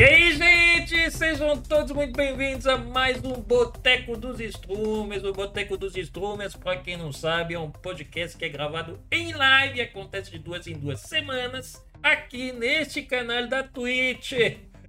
E aí, gente, sejam todos muito bem-vindos a mais um Boteco dos Strumes. O Boteco dos Strumes, para quem não sabe, é um podcast que é gravado em live acontece de duas em duas semanas aqui neste canal da Twitch,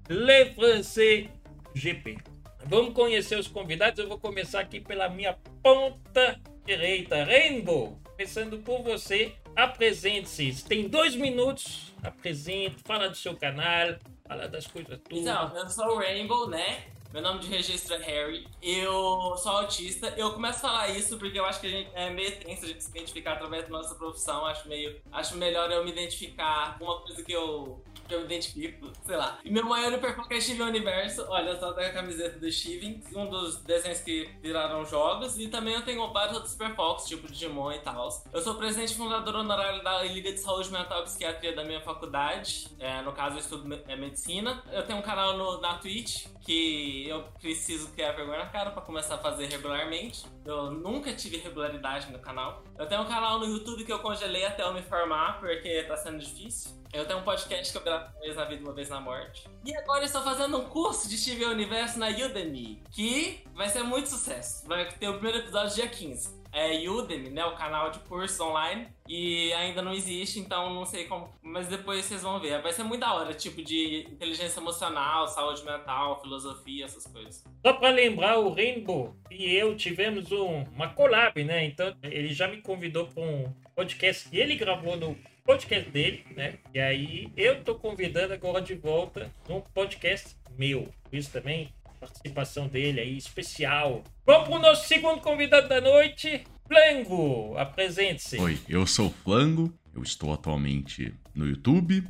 Le Français GP. Vamos conhecer os convidados. Eu vou começar aqui pela minha ponta direita, Rainbow. Começando por você, apresente-se. Tem dois minutos, apresente, fala do seu canal, das coisas tudo. Então, eu sou o Rainbow, né? Meu nome de registro é Harry. Eu sou autista. Eu começo a falar isso porque eu acho que a gente é meio tenso a gente se identificar através da nossa profissão. Acho meio. Acho melhor eu me identificar com uma coisa que eu. Que eu me identifico, sei lá. E meu maior hiperfoco é Steven Universo. Olha só, tá a camiseta do Steven, um dos desenhos que viraram jogos. E também eu tenho vários outros hiperfocos, tipo Digimon e tal. Eu sou presidente fundador honorário da Liga de Saúde Mental e Psiquiatria da minha faculdade. É, no caso, eu estudo me- é, medicina. Eu tenho um canal no- na Twitch que eu preciso criar vergonha na cara pra começar a fazer regularmente. Eu nunca tive regularidade no canal. Eu tenho um canal no YouTube que eu congelei até eu me formar, porque tá sendo difícil. Eu tenho um podcast que eu gravo uma vez na vida, uma vez na morte. E agora estou fazendo um curso de Steven Universo na Udemy, que vai ser muito sucesso. Vai ter o primeiro episódio dia 15. É Udemy, né? O canal de cursos online. E ainda não existe, então não sei como. Mas depois vocês vão ver. Vai ser muito da hora, tipo de inteligência emocional, saúde mental, filosofia, essas coisas. Só para lembrar, o Rainbow e eu tivemos um- uma collab, né? Então ele já me convidou para um podcast que ele gravou no podcast dele, né? E aí eu tô convidando agora de volta num podcast meu. Isso também, participação dele aí especial. Vamos pro nosso segundo convidado da noite, Flango. Apresente-se. Oi, eu sou o Flango, eu estou atualmente no YouTube.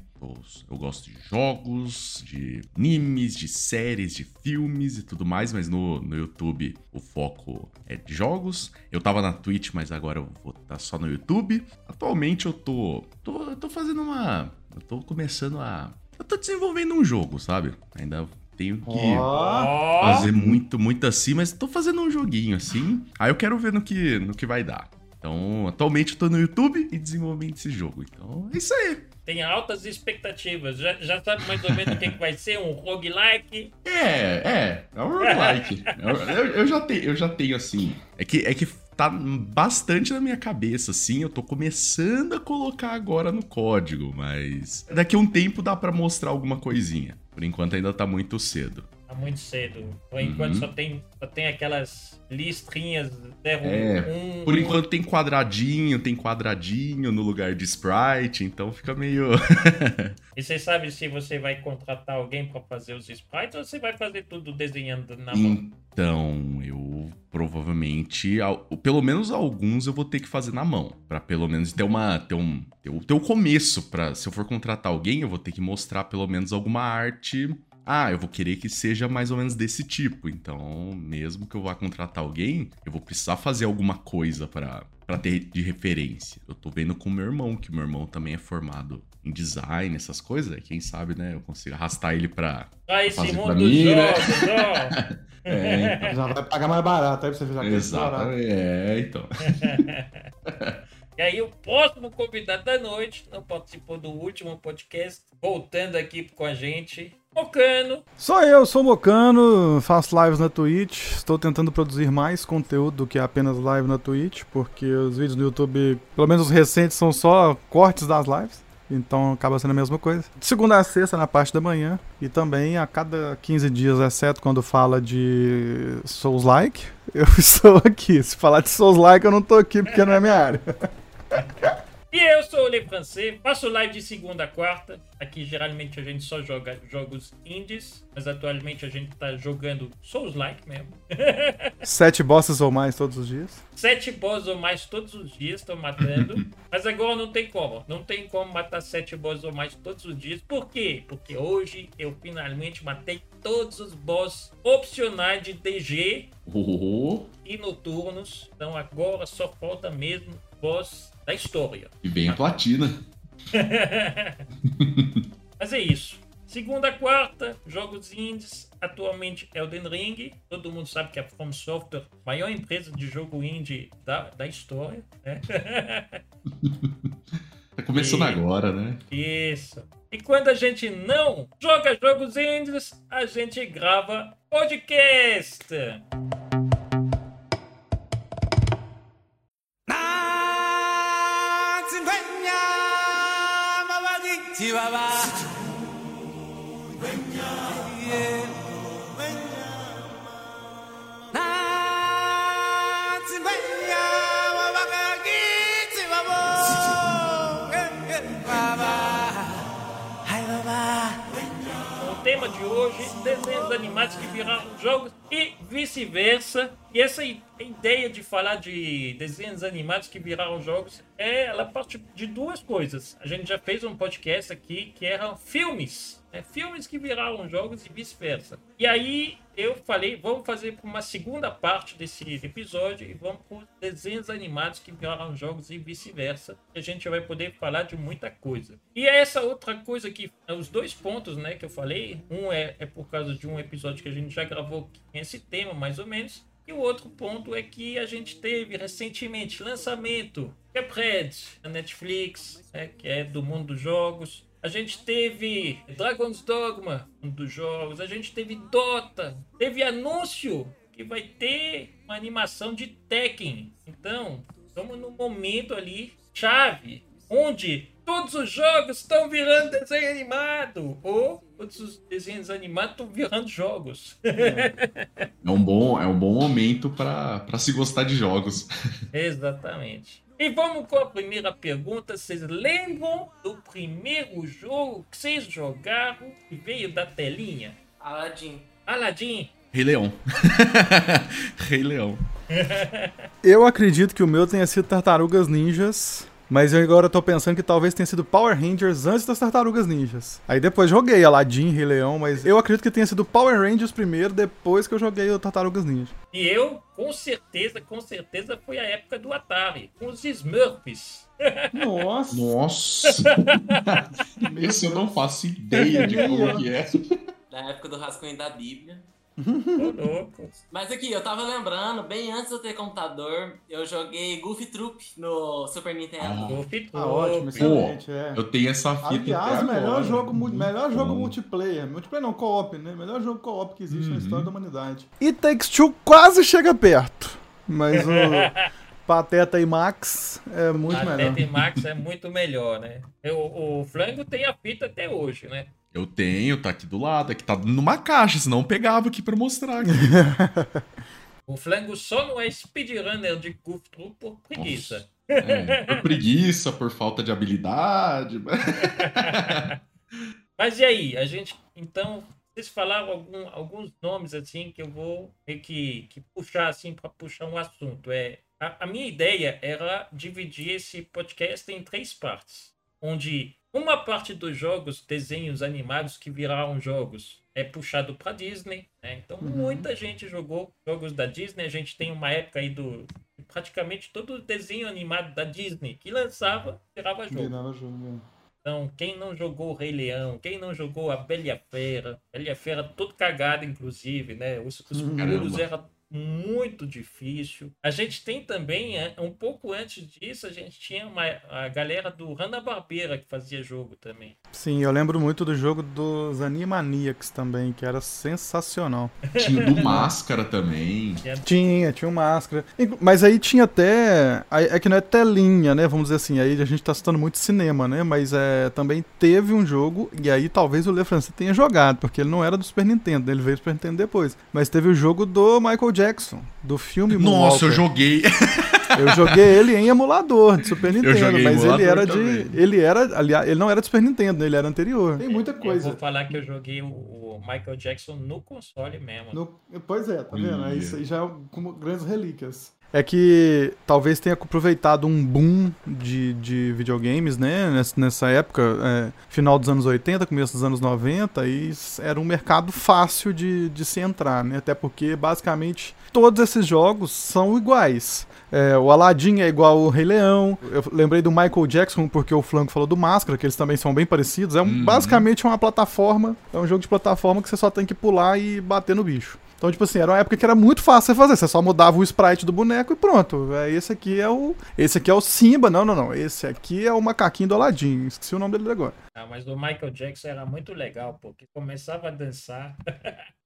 Eu, gosto de jogos, de animes, de séries, de filmes e tudo mais, mas no, no YouTube o foco é de jogos. Eu tava na Twitch, mas agora eu vou estar só no YouTube. Atualmente eu tô, tô. Eu tô fazendo uma. Eu tô começando a. Eu tô desenvolvendo um jogo, sabe? Ainda tenho que Ó, fazer muito, muito assim, mas tô fazendo um joguinho assim. Aí eu quero ver no que, no que vai dar. Então, atualmente eu tô no YouTube e desenvolvendo esse jogo. Então, é isso aí. Tem altas expectativas. Já, já sabe mais ou menos o que, que vai ser? Um roguelike? É, é. É um roguelike. eu, eu, já tenho, eu já tenho assim. É que, é que tá bastante na minha cabeça, assim. Eu tô começando a colocar agora no código, mas daqui a um tempo dá pra mostrar alguma coisinha. Por enquanto ainda tá muito cedo. Tá muito cedo. Por enquanto Uhum. só, tem, só tem aquelas listrinhas. Né, um- É, um- Por enquanto tem quadradinho, tem quadradinho no lugar de sprite, então fica meio. E você sabe se você vai contratar alguém pra fazer os sprites ou você vai fazer tudo desenhando na mão? Então, eu provavelmente, pelo menos alguns eu vou ter que fazer na mão, Pra pelo menos ter uma ter um ter o começo para se eu for contratar alguém, eu vou ter que mostrar pelo menos alguma arte. Ah, eu vou querer que seja mais ou menos desse tipo. Então, mesmo que eu vá contratar alguém, eu vou precisar fazer alguma coisa pra para ter de referência. Eu tô vendo com o meu irmão, que meu irmão também é formado em design, essas coisas. Quem sabe, né, eu consigo arrastar ele pra Ah, esse fazer pra mim, né? jogos, ó. É, então. Já vai pagar mais barato aí pra você explorar. Exatamente. É, então. E aí, o próximo convidado da noite não participou do último podcast, voltando aqui com a gente, Mocano. Sou eu, sou Mocano, faço lives na Twitch. Estou tentando produzir mais conteúdo do que apenas live na Twitch, porque os vídeos no YouTube, pelo menos os recentes, são só cortes das lives. Então acaba sendo a mesma coisa. De segunda a sexta na parte da manhã. E também a cada 15 dias, exceto quando fala de Souls Like, eu estou aqui. Se falar de Souls Like, eu não tô aqui porque não é minha área. E eu sou o Le Francês, faço live de segunda a quarta. Aqui geralmente a gente só joga jogos indies, mas atualmente a gente tá jogando Souls-like mesmo. Sete bosses ou mais todos os dias. Sete boss ou mais todos os dias estão matando. Mas agora não tem como. Não tem como matar sete boss ou mais todos os dias. Por quê? Porque hoje eu finalmente matei todos os boss opcionais de DG Oh, e noturnos. Então agora só falta mesmo boss da história. e vem a platina. Mas é isso. Segunda quarta, jogos indies. Atualmente Elden Ring. Todo mundo sabe que a From Software, maior empresa de jogo indie da, da história. Né? Tá começando E- agora, né? Isso. E quando a gente não joga jogos indies, a gente grava podcast. O tema de hoje, desenhos animados que viraram jogos e vice-versa. E essa ideia de falar de desenhos animados que viraram jogos, é, ela parte de duas coisas. A gente já fez um podcast aqui que eram filmes, né? filmes que viraram jogos e vice-versa. E aí eu falei, vamos fazer uma segunda parte desse episódio e vamos por desenhos animados que viraram jogos e vice-versa. A gente vai poder falar de muita coisa. E é essa outra coisa que, os dois pontos, né, que eu falei, um é, é por causa de um episódio que a gente já gravou que esse tema, mais ou menos. E o outro ponto é que a gente teve recentemente lançamento Cuphead na Netflix, né, que é do mundo dos jogos. A gente teve Dragon's Dogma, um dos jogos. A gente teve Dota. Teve anúncio que vai ter uma animação de Tekken. Então, estamos num momento ali chave, onde todos os jogos estão virando desenho animado. Ou todos os desenhos animados estão virando jogos. É um bom, é um bom momento pra se gostar de jogos. Exatamente. E vamos com a primeira pergunta. Vocês lembram do primeiro jogo que vocês jogaram e veio da telinha? Aladdin. Aladdin. Rei Leão. Rei Leão. Eu acredito que o meu tenha sido Tartarugas Ninjas. Mas eu agora tô pensando que talvez tenha sido Power Rangers antes das Tartarugas Ninjas. Aí depois joguei Aladdin, Rei Leão, mas eu acredito que tenha sido Power Rangers primeiro, depois que eu joguei o Tartarugas Ninja. E eu, com certeza, com certeza, foi a época do Atari, com os Smurfs. Nossa! Nossa! Esse eu não faço ideia de como que é. Da época do rascunho da Bíblia. Mas aqui, eu tava lembrando, bem antes de eu ter computador, eu joguei Goofy Troop no Super Nintendo. Ah. Golfe Ah, ótimo, Troop. excelente, é. Eu tenho essa fita Aliás, melhor agora. jogo, mu- Muito melhor jogo bom. multiplayer. Multiplayer não, co-op, né? Melhor jogo co-op que existe na Uhum. história da humanidade. E Takes Two quase chega perto. Mas o Pateta e Max é muito A melhor. Tete Max é muito melhor, né? O, o Flango tem a fita até hoje, né? Eu tenho, tá aqui do lado, aqui tá numa caixa, senão eu pegava aqui pra mostrar. Aqui. O Flango só não é speedrunner de Troop por preguiça. É, por preguiça, por falta de habilidade. Mas e aí, a gente. Então, vocês falaram algum- alguns nomes assim que eu vou ter que, que puxar assim para puxar um assunto. É, a, a minha ideia era dividir esse podcast em três partes. Onde uma parte dos jogos, desenhos animados que viraram jogos, é puxado para Disney. né? Então Uhum. muita gente jogou jogos da Disney. A gente tem uma época aí do. Praticamente todo desenho animado da Disney que lançava virava jogo. Virava jogo, né? Então, quem não jogou o Rei Leão, quem não jogou a Bela Fera, Bela Fera todo cagada, inclusive, né? Os, os Hum. pulos Caramba. Muito difícil. A gente tem também, é, um pouco antes disso, a gente tinha uma, a galera do Hanna-Barbera que fazia jogo também. Sim, eu lembro muito do jogo dos Animaniacs também, que era sensacional. Tinha o do Máscara também. Tinha, tinha uma máscara. Mas aí tinha até. É que não é telinha, né? Vamos dizer assim. Aí a gente tá citando muito cinema, né? Mas é, também teve um jogo, e aí talvez o Le Français tenha jogado, porque ele não era do Super Nintendo, né? ele veio do Super Nintendo depois. Mas teve o jogo do Michael Jackson, do filme Nossa, eu joguei. Eu joguei ele em emulador de Super Nintendo, mas ele era de. também. Ele era. Aliás, ele não era de Super Nintendo, ele era anterior. Tem muita Eu vou falar que eu joguei o, Michael Jackson no console mesmo. No- pois é, tá vendo? Isso aí já é como grandes relíquias. É que talvez tenha aproveitado um boom de, de videogames, né? Nessa, nessa época, é, final dos anos 80, começo dos anos 90, e era um mercado fácil de, de se entrar, né? Até porque, basicamente, todos esses jogos são iguais. É, o Aladdin é igual ao Rei Leão. Eu lembrei do Michael Jackson porque o Flanco falou do Máscara, que eles também são bem parecidos. É um, Uhum. basicamente uma plataforma, é um jogo de plataforma que você só tem que pular e bater no bicho. Então, tipo assim, era uma época que era muito fácil você fazer. Você só mudava o sprite do boneco e pronto. É, esse aqui é o. Esse aqui é o Simba. Não, não, não. Esse aqui é o macaquinho do Aladdin. Esqueci o nome dele agora. Ah, mas o Michael Jackson era muito legal, porque começava a dançar.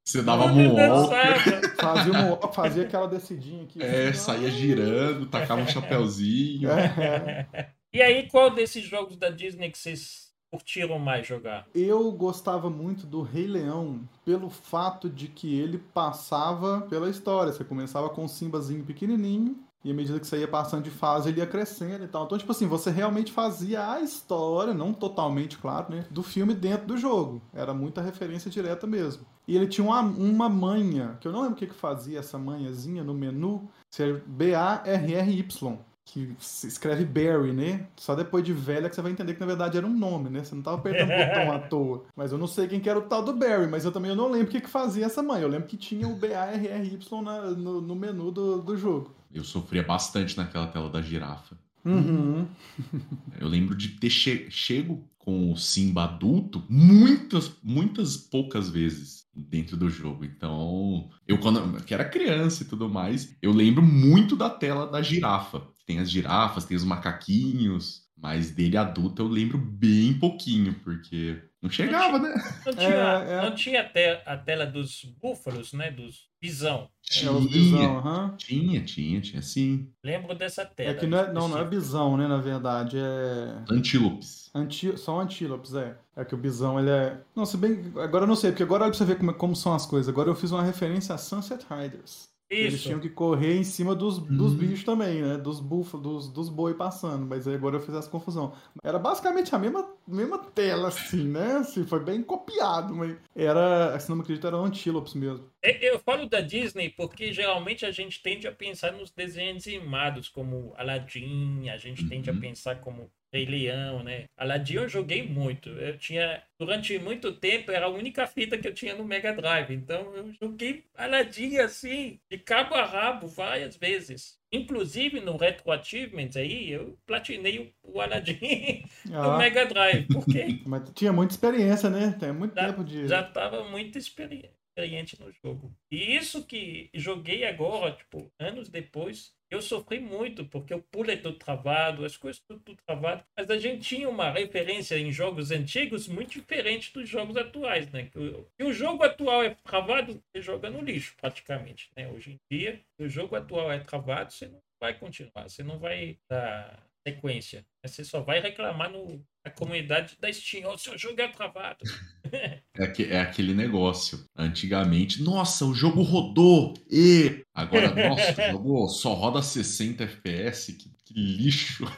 Você dava moonwalk, dançava. Fazia, um, fazia aquela descidinha aqui. é, saía girando, tacava um chapéuzinho. É. E aí, qual desses jogos da Disney que vocês curtiram mais jogar? Eu gostava muito do Rei Leão pelo fato de que ele passava pela história. Você começava com um Simbazinho pequenininho e à medida que você ia passando de fase, ele ia crescendo e tal. Então, tipo assim, você realmente fazia a história, não totalmente, claro, né? Do filme dentro do jogo. Era muita referência direta mesmo. E ele tinha uma, uma manha, que eu não lembro o que, que fazia essa manhazinha no menu. Se é B-A-R-R-Y. Que se escreve Barry, né? Só depois de velha que você vai entender que na verdade era um nome, né? Você não tava apertando o botão à toa. Mas eu não sei quem que era o tal do Barry, mas eu também não lembro o que, que fazia essa manha. Eu lembro que tinha o B-A-R-R-Y no, no menu do, do jogo. Eu sofria bastante naquela tela da girafa. Uhum. Eu lembro de ter che- chego com o Simba adulto muitas, muitas poucas vezes dentro do jogo. Então, eu quando que era criança e tudo mais, eu lembro muito da tela da girafa. Tem as girafas, tem os macaquinhos, mas dele adulto eu lembro bem pouquinho, porque não chegava, né? Não tinha, É, é. Não tinha até a tela dos búfalos, né? Dos bisão. É os bisão, aham. tinha, tinha, tinha sim. Lembro dessa tela. É que não é, não, não é específica. bisão, né? Na verdade, é. Antílopes. Anti... São antílopes, é. É que o bisão, ele é. Não, se bem. Agora eu não sei, porque agora olha pra você ver como, como são as coisas. Agora eu fiz uma referência a Sunset Riders. Eles Isso. tinham que correr em cima dos, dos Hum. bichos também, né? Dos búfalos, dos, dos boi passando. Mas aí agora eu fiz essa confusão. Era basicamente a mesma, mesma tela, assim, né? Assim, foi bem copiado, mas era. Se não me acredito, eram antílopes mesmo. É, Eu falo da Disney porque geralmente a gente tende a pensar nos desenhos animados, como Aladdin, a gente tende a Uhum. pensar como Rei Leão, né? Aladdin eu joguei muito. Eu tinha, durante muito tempo, era a única fita que eu tinha no Mega Drive. Então eu joguei Aladdin assim, de cabo a rabo, várias vezes. Inclusive no Retro Achievements aí, eu platinei o, Aladdin no Ah, Mega Drive, porque mas tinha muita experiência, né? Tem muito Já- tempo de. já estava muito experi- experiente no jogo. E isso que joguei agora, tipo, anos depois, eu sofri muito, porque o pulo é todo travado, as coisas tudo, tudo travado. Mas a gente tinha uma referência em jogos antigos muito diferente dos jogos atuais, né? Que o, jogo atual é travado, você joga no lixo, praticamente, né? Hoje em dia, o jogo atual é travado, você não vai continuar, você não vai dar sequência. Você só vai reclamar no, na comunidade da Steam, o seu jogo é travado. É, aque- é aquele negócio. Antigamente, nossa, o jogo rodou! E agora, nossa, o jogo só roda 60 FPS, que, que lixo.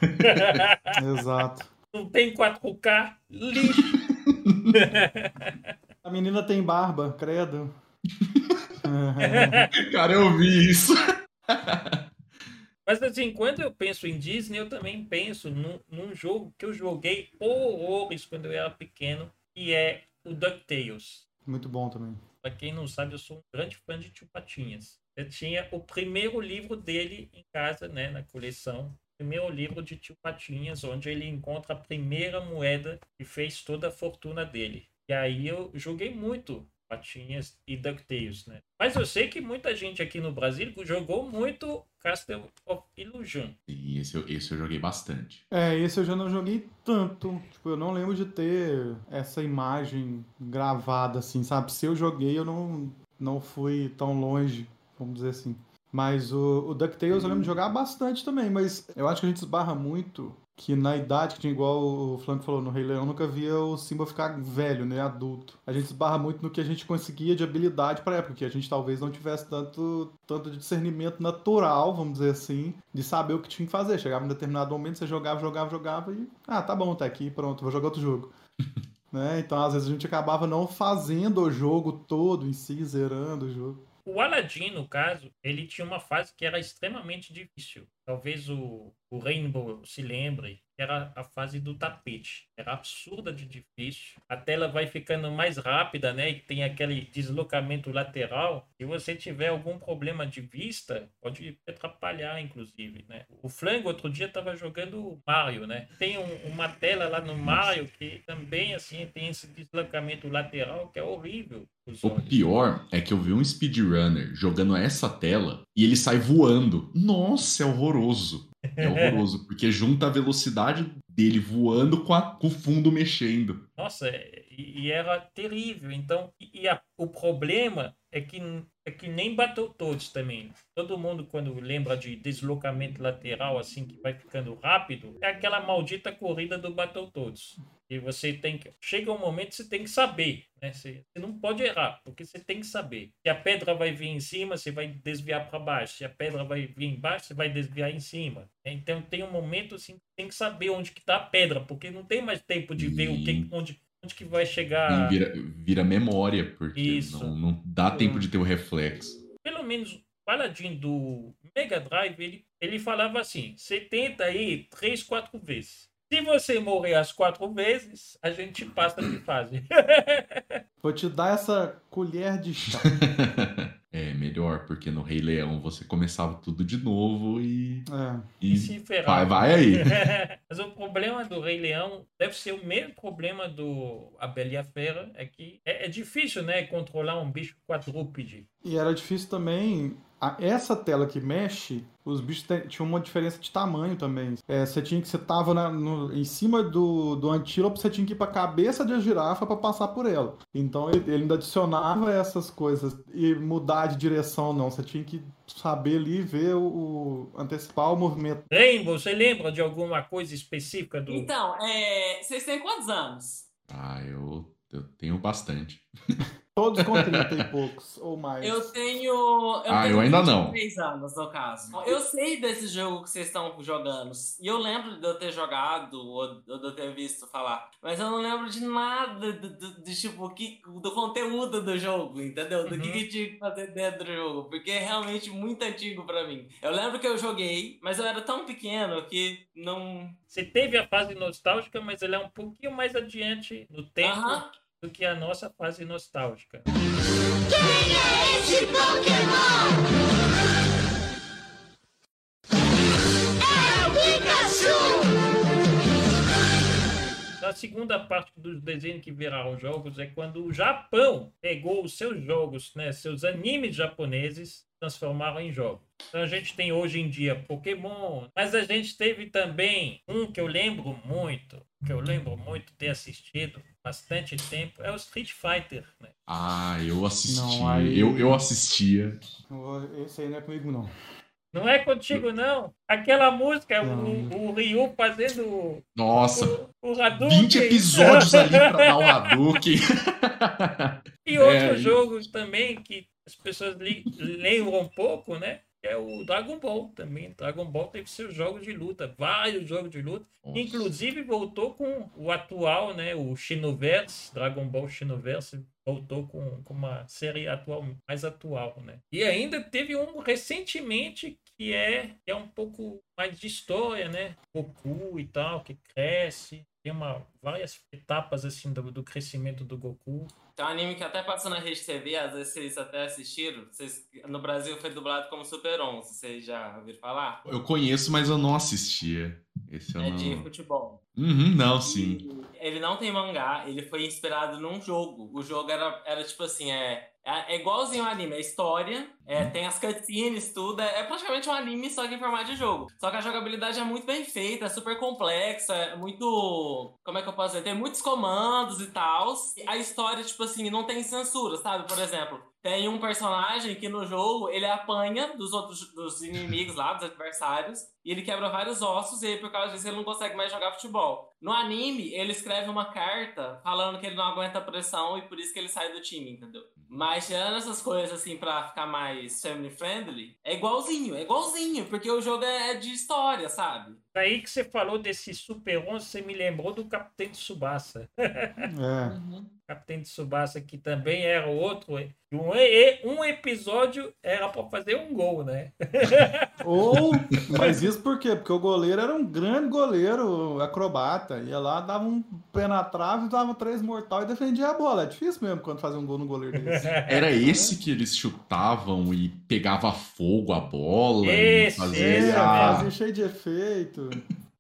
Exato. Não tem 4K, lixo. A menina tem barba, credo. Cara, eu vi isso. Mas assim, quando eu penso em Disney, eu também penso num, num jogo que eu joguei horrores quando eu era pequeno, que é o DuckTales. Muito bom também. Pra quem não sabe, eu sou um grande fã de Tio Patinhas. Eu tinha o primeiro livro dele em casa, né, na coleção. O primeiro livro de Tio Patinhas, onde ele encontra a primeira moeda que fez toda a fortuna dele. E aí eu joguei muito Patinhas e DuckTales, né? Mas eu sei que muita gente aqui no Brasil jogou muito Castle of Illusion. E esse, eu- esse eu joguei bastante. É, esse eu já não joguei tanto. Tipo, eu não lembro de ter essa imagem gravada, assim, sabe? Se eu joguei, eu não, não fui tão longe, vamos dizer assim. Mas o, o DuckTales eu lembro de jogar bastante também, mas eu acho que a gente esbarra muito que na idade que tinha igual o Flanco falou no Rei Leão, nunca via o Simba ficar velho, né, adulto. A gente esbarra muito no que a gente conseguia de habilidade pra época, que a gente talvez não tivesse tanto, tanto de discernimento natural, vamos dizer assim, de saber o que tinha que fazer. Chegava em determinado momento, você jogava, jogava, jogava e, ah, tá bom, tá aqui, pronto, vou jogar outro jogo. né? Então, às vezes a gente acabava não fazendo o jogo todo em si, zerando o jogo. O Aladdin, no caso, ele tinha uma fase que era extremamente difícil. talvez o, o Rainbow se lembre, era a fase do tapete. Era absurda de difícil. A tela vai ficando mais rápida, né? E tem aquele deslocamento lateral. Se você tiver algum problema de vista, pode atrapalhar, inclusive, né? O Flango, outro dia, estava jogando Mario, né? Tem um, uma tela lá no Mario que também, assim, tem esse deslocamento lateral que é horrível. O pior é que eu vi um speedrunner jogando essa tela e ele sai voando. Nossa, é horroroso. É horroroso, porque junta a velocidade dele voando com, a, com o fundo mexendo. Nossa, e, era terrível. Então, e, e a, o problema é que, é que nem bateu todos também. Todo mundo, quando lembra de deslocamento lateral, assim, que vai ficando rápido, é aquela maldita corrida do Battletoads. E você tem que. Chega um momento que você tem que saber. Né? Você, você, não pode errar, porque você tem que saber. Se a pedra vai vir em cima, você vai desviar para baixo. Se a pedra vai vir embaixo, você vai desviar em cima. Então tem um momento assim que tem que saber onde que tá a pedra, porque não tem mais tempo de ver o que, onde, onde que vai chegar. Vira, vira memória, porque Isso. Não, não dá tempo de ter o reflexo. Pelo menos o Paladin do Mega Drive, ele, ele falava assim: você tenta aí três, quatro vezes. Se você morrer as quatro vezes, a gente passa de fase. Vou te dar essa colher de chá. melhor, porque no Rei Leão você começava tudo de novo e. É. E, e se Vai, vai aí. Mas o problema do Rei Leão deve ser o mesmo problema do A Bela e a Fera. É que é, é difícil, né? Controlar um bicho quadrúpede. E era difícil também essa tela que mexe, os bichos tinham uma diferença de tamanho também. É, você tinha que você tava na, no, em cima do, do antílope, você tinha que ir para a cabeça de a girafa para passar por ela. Então ele, ele, ainda adicionava essas coisas e mudar de direção não, você tinha que saber ali ver o, o antecipar o movimento. Rainbow, você lembra de alguma coisa específica do Então, é, vocês têm quantos anos? Ah, eu eu tenho bastante. Todos com 30 e poucos, ou mais. Eu tenho. Eu ah, tenho eu ainda não. 3 anos, no caso. Eu sei desse jogo que vocês estão jogando. E eu lembro de eu ter jogado, ou de eu ter visto falar. Mas eu não lembro de nada do, do, do tipo, que, do conteúdo do jogo, entendeu? Do uhum. que, que tinha que fazer dentro do jogo. Porque é realmente muito antigo pra mim. Eu lembro que eu joguei, mas eu era tão pequeno que não. Você teve a fase nostálgica, mas ele é um pouquinho mais adiante no tempo. Uh -huh do que a nossa fase nostálgica. Quem é esse Pokémon? É o Pikachu! A segunda parte dos desenhos que viraram jogos é quando o Japão pegou os seus jogos, né, seus animes japoneses, transformaram em jogos. Então a gente tem hoje em dia Pokémon, mas a gente teve também um que eu lembro muito, que eu lembro muito ter assistido bastante tempo, é o Street Fighter. Né? Ah, eu assisti. Não, aí... eu, eu assistia. Esse aí não é comigo, não. Não é contigo, não. Aquela música, o, o, Ryu fazendo. Nossa! O, o Hadouken. 20 episódios ali pra dar o Hadouken. e outros é, jogos também que as pessoas lembram um pouco, né? É o Dragon Ball também. Dragon Ball teve seus jogos de luta, vários jogos de luta. Nossa. Inclusive voltou com o atual, né? O Xenoverse, Dragon Ball Xenoverse voltou com, com uma série atual, mais atual, né? E ainda teve um recentemente que é, que é um pouco mais de história, né? Goku e tal, que cresce. Tem uma, várias etapas assim do, do crescimento do Goku. Tem um anime que até passou na Rede TV, às vezes vocês até assistiram. Vocês, no Brasil foi dublado como Super 11, vocês já ouviram falar? Eu conheço, mas eu não assistia. Esse eu é não... de futebol. Uhum, não, sim. Ele não tem mangá, ele foi inspirado num jogo. O jogo era, era tipo assim, é, é, é igualzinho ao anime, é história, é, uhum. tem as cutscenes, tudo. É, é, praticamente um anime, só que em formato de jogo. Só que a jogabilidade é muito bem feita, é super complexa, é muito. Como é que eu posso dizer? Tem muitos comandos e tal. A história, tipo assim, não tem censura, sabe? Por exemplo, tem um personagem que no jogo ele apanha dos outros dos inimigos lá, dos adversários, e ele quebra vários ossos, e aí, por causa disso ele não consegue mais jogar futebol. No anime, ele escreve uma carta falando que ele não aguenta a pressão e por isso que ele sai do time, entendeu? Mas tirando essas coisas assim pra ficar mais family friendly, é igualzinho, é igualzinho, porque o jogo é de história, sabe? Aí que você falou desse Super 11, você me lembrou do Capitão Tsubasa. é. Uhum. Capitão de Subasa, que também era outro. Um, um episódio era para fazer um gol, né? Ou, mas isso por quê? Porque o goleiro era um grande goleiro, acrobata. Ia lá, dava um pé na trave, dava três mortal e defendia a bola. É difícil mesmo quando fazia um gol no goleiro desse. Era esse que eles chutavam e pegava fogo a bola esse, e fazia. Esse, Ah, fazia cheio de efeito.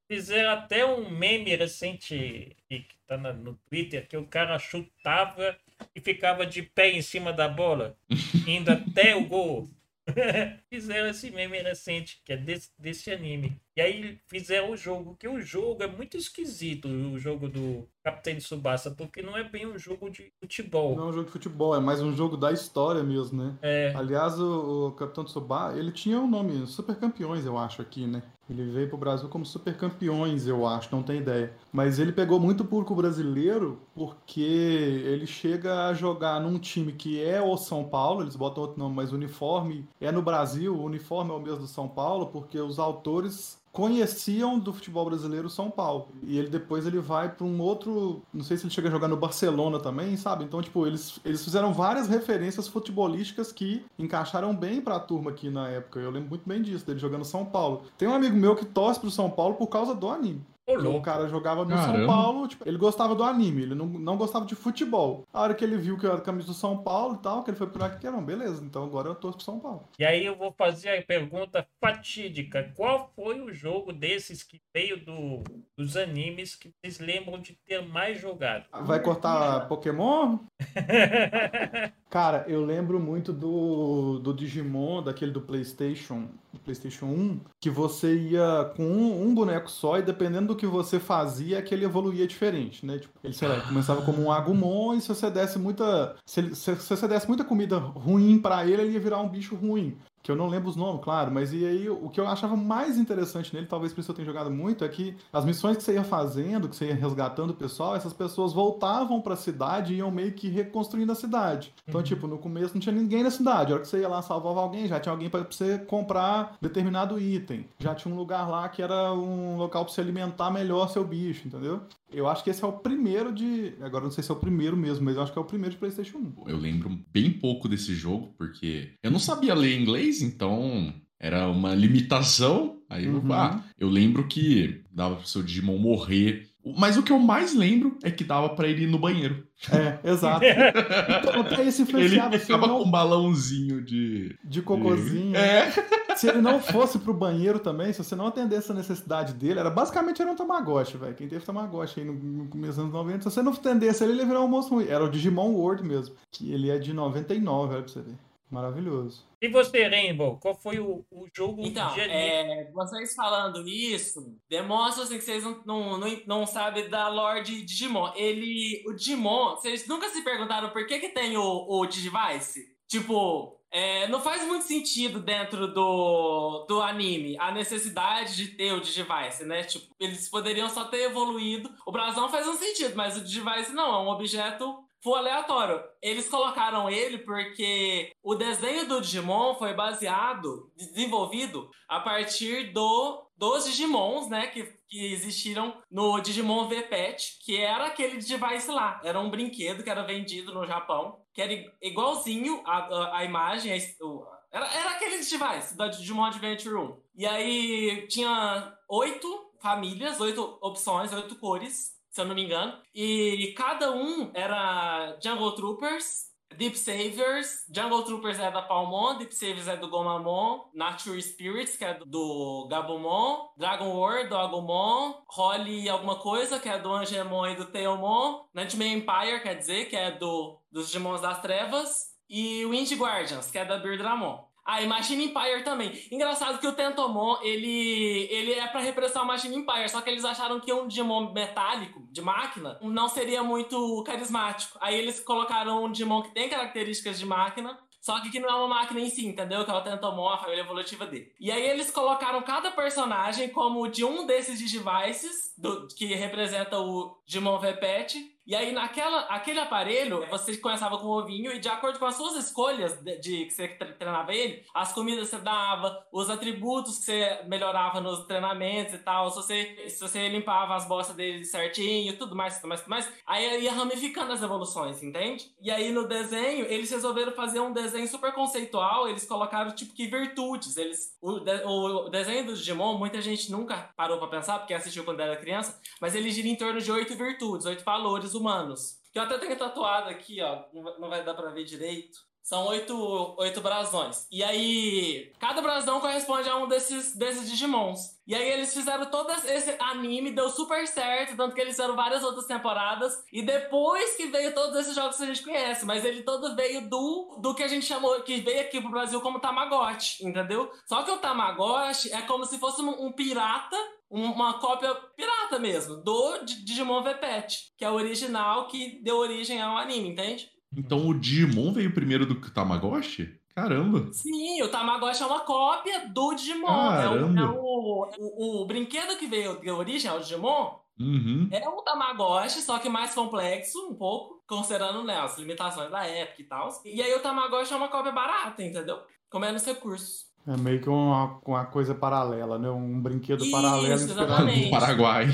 Fizeram até um meme recente que tá no Twitter que o cara chutava e ficava de pé em cima da bola, indo até o gol. fizeram esse meme recente, que é desse, desse anime. E aí fizeram o jogo, que o jogo é muito esquisito, o jogo do Capitão Tsubasa, porque não é bem um jogo de futebol. Não é um jogo de futebol, é mais um jogo da história mesmo, né? É, Aliás, o, o Capitão Tsubasa, ele tinha um nome, Super Campeões, eu acho, aqui, né? Ele veio pro Brasil como Super Campeões, eu acho, não tenho ideia. Mas ele pegou muito público brasileiro porque ele chega a jogar num time que é o São Paulo, eles botam outro nome, mas o uniforme é no Brasil, o uniforme é o mesmo do São Paulo, porque os autores conheciam do futebol brasileiro São Paulo. E ele depois ele vai para um outro, não sei se ele chega a jogar no Barcelona também, sabe? Então, tipo, eles, eles fizeram várias referências futebolísticas que encaixaram bem pra turma aqui na época. Eu lembro muito bem disso, dele jogando São Paulo. Tem um amigo meu que torce pro São Paulo por causa do anime. Ô O cara jogava no São Caramba. Paulo, tipo, ele gostava do anime, ele não, não gostava de futebol. A hora que ele viu que eu era camisa do São Paulo e tal, que ele foi pro que não, beleza, então agora eu torço pro São Paulo. E aí eu vou fazer a pergunta fatídica. Qual foi o jogo desses que veio do, dos animes que vocês lembram de ter mais jogado? Vai cortar Pokémon? Cara, eu lembro muito do, do Digimon, daquele do PlayStation, do PlayStation 1, que você ia com um, um boneco só e dependendo do que você fazia, que ele evoluía diferente, né? Tipo, ele, sei lá, começava como um Agumon e se você desse muita. Se, se- se você desse muita comida ruim pra ele, ele ia virar um bicho ruim. Que eu não lembro os nomes, claro, mas e aí o que eu achava mais interessante nele, talvez por isso eu tenha jogado muito, é que as missões que você ia fazendo, que você ia resgatando o pessoal, essas pessoas voltavam pra cidade e iam meio que reconstruindo a cidade. Então, tipo, no começo não tinha ninguém na cidade. A hora que você ia lá salvava alguém, já tinha alguém pra você comprar determinado item. Já tinha um lugar lá que era um local pra você alimentar melhor seu bicho, entendeu? Eu acho que esse é o primeiro de. Agora eu não sei se é o primeiro mesmo, mas eu acho que é o primeiro de PlayStation 1. Eu lembro bem pouco desse jogo, porque eu não sabia ler inglês, então era uma limitação. Aí eu, Uhum. ah, eu lembro que dava pro seu Digimon morrer. Mas o que eu mais lembro é que dava pra ele ir no banheiro. É, exato. Então, até isso Ele influenciava. se ficava não- com um balãozinho de. de cocôzinho. É. Se ele não fosse pro banheiro também, se você não atendesse a necessidade dele, era basicamente era um Tamagotchi, velho. Quem teve Tamagotchi aí no, no começo dos anos 90, se você não atendesse ele, ele virar um monstro ruim. Era o Digimon World mesmo, que ele é de 99, olha pra você ver. Maravilhoso. E você, Rainbow, qual foi o, o jogo Então, de anime? é, vocês falando isso, demonstra assim, que vocês não, não, não, não sabem da lore de Digimon. Ele. O Digimon, vocês nunca se perguntaram por que, que tem o, o Digivice? Tipo, é, não faz muito sentido dentro do, do anime a necessidade de ter o Digivice, né? Tipo, eles poderiam só ter evoluído. O brasão faz um sentido, mas o Digivice não, é um objeto full aleatório. Eles colocaram ele porque o desenho do Digimon foi baseado, desenvolvido a partir do dos Digimons, né, que, que existiram no Digimon V-Pet, que era aquele device lá. Era um brinquedo que era vendido no Japão, que era igualzinho a, a, a imagem, a o- era, era aquele device da Digimon Adventure 1. E aí tinha oito famílias, oito opções, oito cores, se eu não me engano. E cada um era Jungle Troopers, Deep Saviors, Jungle Troopers é da Palmon, Deep Saviors é do Gomamon, Nature Spirits, que é do- do Gabumon, Dragon War do Agumon, Holly alguma coisa, que é do Angemon e do Teomon, Nightmare Empire, quer dizer, que é do, dos Digimons das Trevas, e Wind Guardians, que é da Birdramon. Ah, e Machine Empire também. Engraçado que o Tentomon, ele, ele é pra repressar o Machine Empire, só que eles acharam que um Digimon metálico, de máquina, não seria muito carismático. Aí eles colocaram um Digimon que tem características de máquina, só que que não é uma máquina em si, entendeu? Que é o Tentomon, a família evolutiva dele. E aí eles colocaram cada personagem como de um desses Digivices, do, que representa o Digimon V-Pet, E aí, naquela, aquele aparelho, você começava com o ovinho e de acordo com as suas escolhas de, de que você treinava ele, as comidas que você dava, os atributos que você melhorava nos treinamentos e tal, se você, se você limpava as bostas dele certinho, tudo mais, tudo mais, tudo mais, aí ia ramificando as evoluções, entende? E aí no desenho, eles resolveram fazer um desenho super conceitual, eles colocaram tipo que virtudes, eles o, de, o desenho do Digimon, muita gente nunca parou para pensar, porque assistiu quando era criança, mas ele gira em torno de oito virtudes, oito valores humanos. Que eu até tenho tatuado aqui, ó, não vai dar para ver direito. São oito, oito brasões. E aí, cada brasão corresponde a um desses, desses Digimons. E aí eles fizeram todo esse anime, deu super certo, tanto que eles fizeram várias outras temporadas. E depois que veio todos esses jogos que a gente conhece, mas ele todo veio do, do que a gente chamou, que veio aqui pro Brasil como Tamagotchi, entendeu? Só que o Tamagotchi é como se fosse um, um pirata uma cópia pirata mesmo, do Digimon V-Pet, que é o original que deu origem ao anime, entende? Então o Digimon veio primeiro do que o Tamagotchi? Caramba! Sim, o Tamagotchi é uma cópia do Digimon. Caramba. É, o, é o, o, o, brinquedo que veio de origem ao Digimon uhum. é um Tamagotchi, só que mais complexo um pouco, considerando né, as limitações da época e tal. E aí o Tamagotchi é uma cópia barata, entendeu? Com menos recursos. É meio que uma, uma coisa paralela, né? Um brinquedo Isso, paralelo inspirado no Paraguai.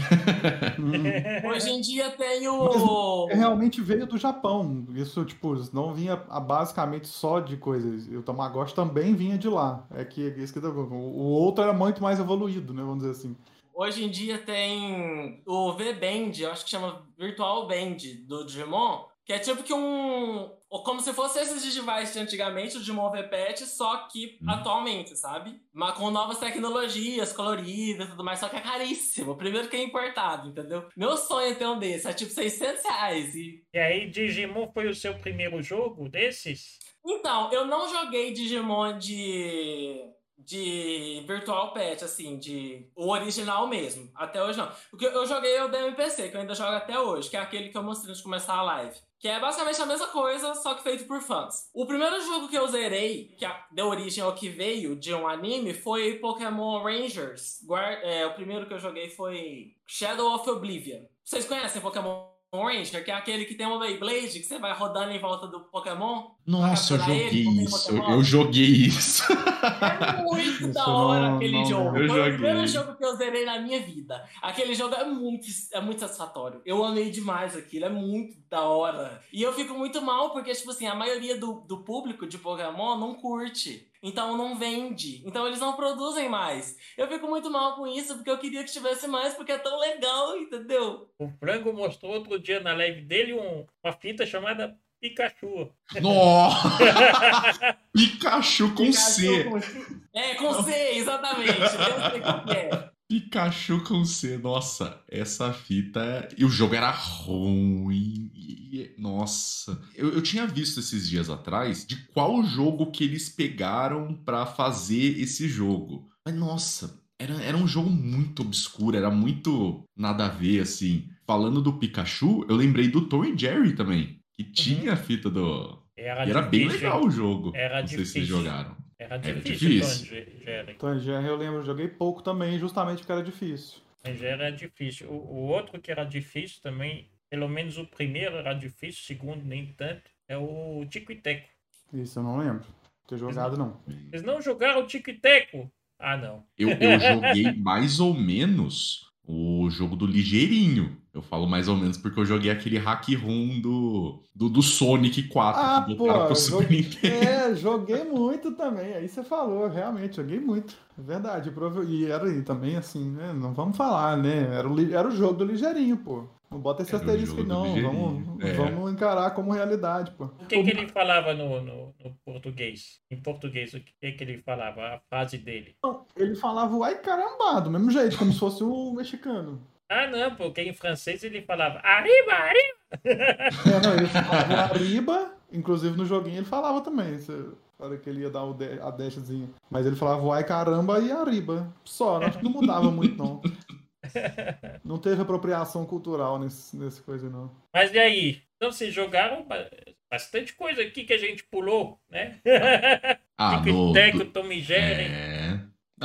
hum. Hoje em dia tem o. Mas realmente veio do Japão. Isso, tipo, não vinha basicamente só de coisas. O Tamagotchi também vinha de lá. É que isso que o outro era muito mais evoluído, né? Vamos dizer assim. Hoje em dia tem o V-Band, acho que chama Virtual Band do Digimon, que é tipo que um. Como se fosse esses Digivice de antigamente, o Digimon V-Pet, só que hum. atualmente, sabe? Mas com novas tecnologias, coloridas e tudo mais, só que é caríssimo. Primeiro que é importado, entendeu? Meu sonho é ter um desse, é tipo 600 reais. E, e aí, Digimon foi o seu primeiro jogo desses? Então, eu não joguei Digimon de de Virtual Pet, assim, de o original mesmo. Até hoje não. O que eu joguei o DMPC, que eu ainda jogo até hoje, que é aquele que eu mostrei antes de começar a live. Que é basicamente a mesma coisa, só que feito por fãs. O primeiro jogo que eu zerei, que deu origem ao que veio de um anime, foi Pokémon Rangers. É, o primeiro que eu joguei foi Shadow of Oblivion. Vocês conhecem Pokémon Ranger, que é aquele que tem uma Beyblade, que você vai rodando em volta do Pokémon. Nossa, eu joguei ele, isso. Eu, eu, joguei isso. É muito da hora não, aquele não, jogo. Eu Foi joguei. o primeiro jogo que eu zerei na minha vida. Aquele jogo é muito, é muito satisfatório. Eu amei demais aquilo, é muito da hora. E eu fico muito mal porque, tipo assim, a maioria do, do público de Pokémon não curte. Então não vende. Então eles não produzem mais. Eu fico muito mal com isso, porque eu queria que tivesse mais, porque é tão legal, entendeu? O Frango mostrou outro dia na live dele um, uma fita chamada Pikachu. Nossa! Pikachu com Pikachu C. Com... É, com C, exatamente. Eu sei o que é. Pikachu com C. Nossa, essa fita. E o jogo era ruim. Nossa. Eu, eu tinha visto esses dias atrás de qual jogo que eles pegaram para fazer esse jogo. Mas nossa, era, era um jogo muito obscuro, era muito nada a ver, assim. Falando do Pikachu, eu lembrei do Tom e Jerry também. Que tinha uhum. a fita do. Era, e era bem legal o jogo. Era Não sei se vocês jogaram. Era difícil. Difícil. Tom e Jerry eu lembro, joguei pouco também, justamente porque era difícil. Mas era difícil. O, o outro que era difícil também pelo menos o primeiro era difícil, o segundo nem tanto, é o Tico e Teco. Isso eu não lembro. Ter jogado, não. Eles não jogaram o Tico e Teco? Ah, não. Eu, eu joguei mais ou menos o jogo do Ligeirinho. Eu falo mais ou menos porque eu joguei aquele hack room do, do, do Sonic 4 ah, que botaram pro Super Nintendo. É, joguei muito também. Aí você falou, realmente, joguei muito. É verdade. E era também assim, né? Não vamos falar, né? Era o, era o jogo do Ligeirinho, pô. Não bota esse asterisco, não. Vamos, é. vamos encarar como realidade, pô. O que, o... que ele falava no, no, no, português? Em português, o que, que ele falava? A frase dele? Não, ele falava o ai caramba, do mesmo jeito, como se fosse o mexicano. Ah, não, porque em francês ele falava arriba, arriba! É, não, ele falava arriba, inclusive no joguinho ele falava também. Na hora que ele ia dar a dashzinha. Mas ele falava ai caramba e arriba. Só, acho que não mudava muito, não. Não teve apropriação cultural nesse, nesse coisa, não. Mas e aí? Então vocês jogaram bastante coisa aqui que a gente pulou, né? Ah, no, Teco, Tom e Jerry. É...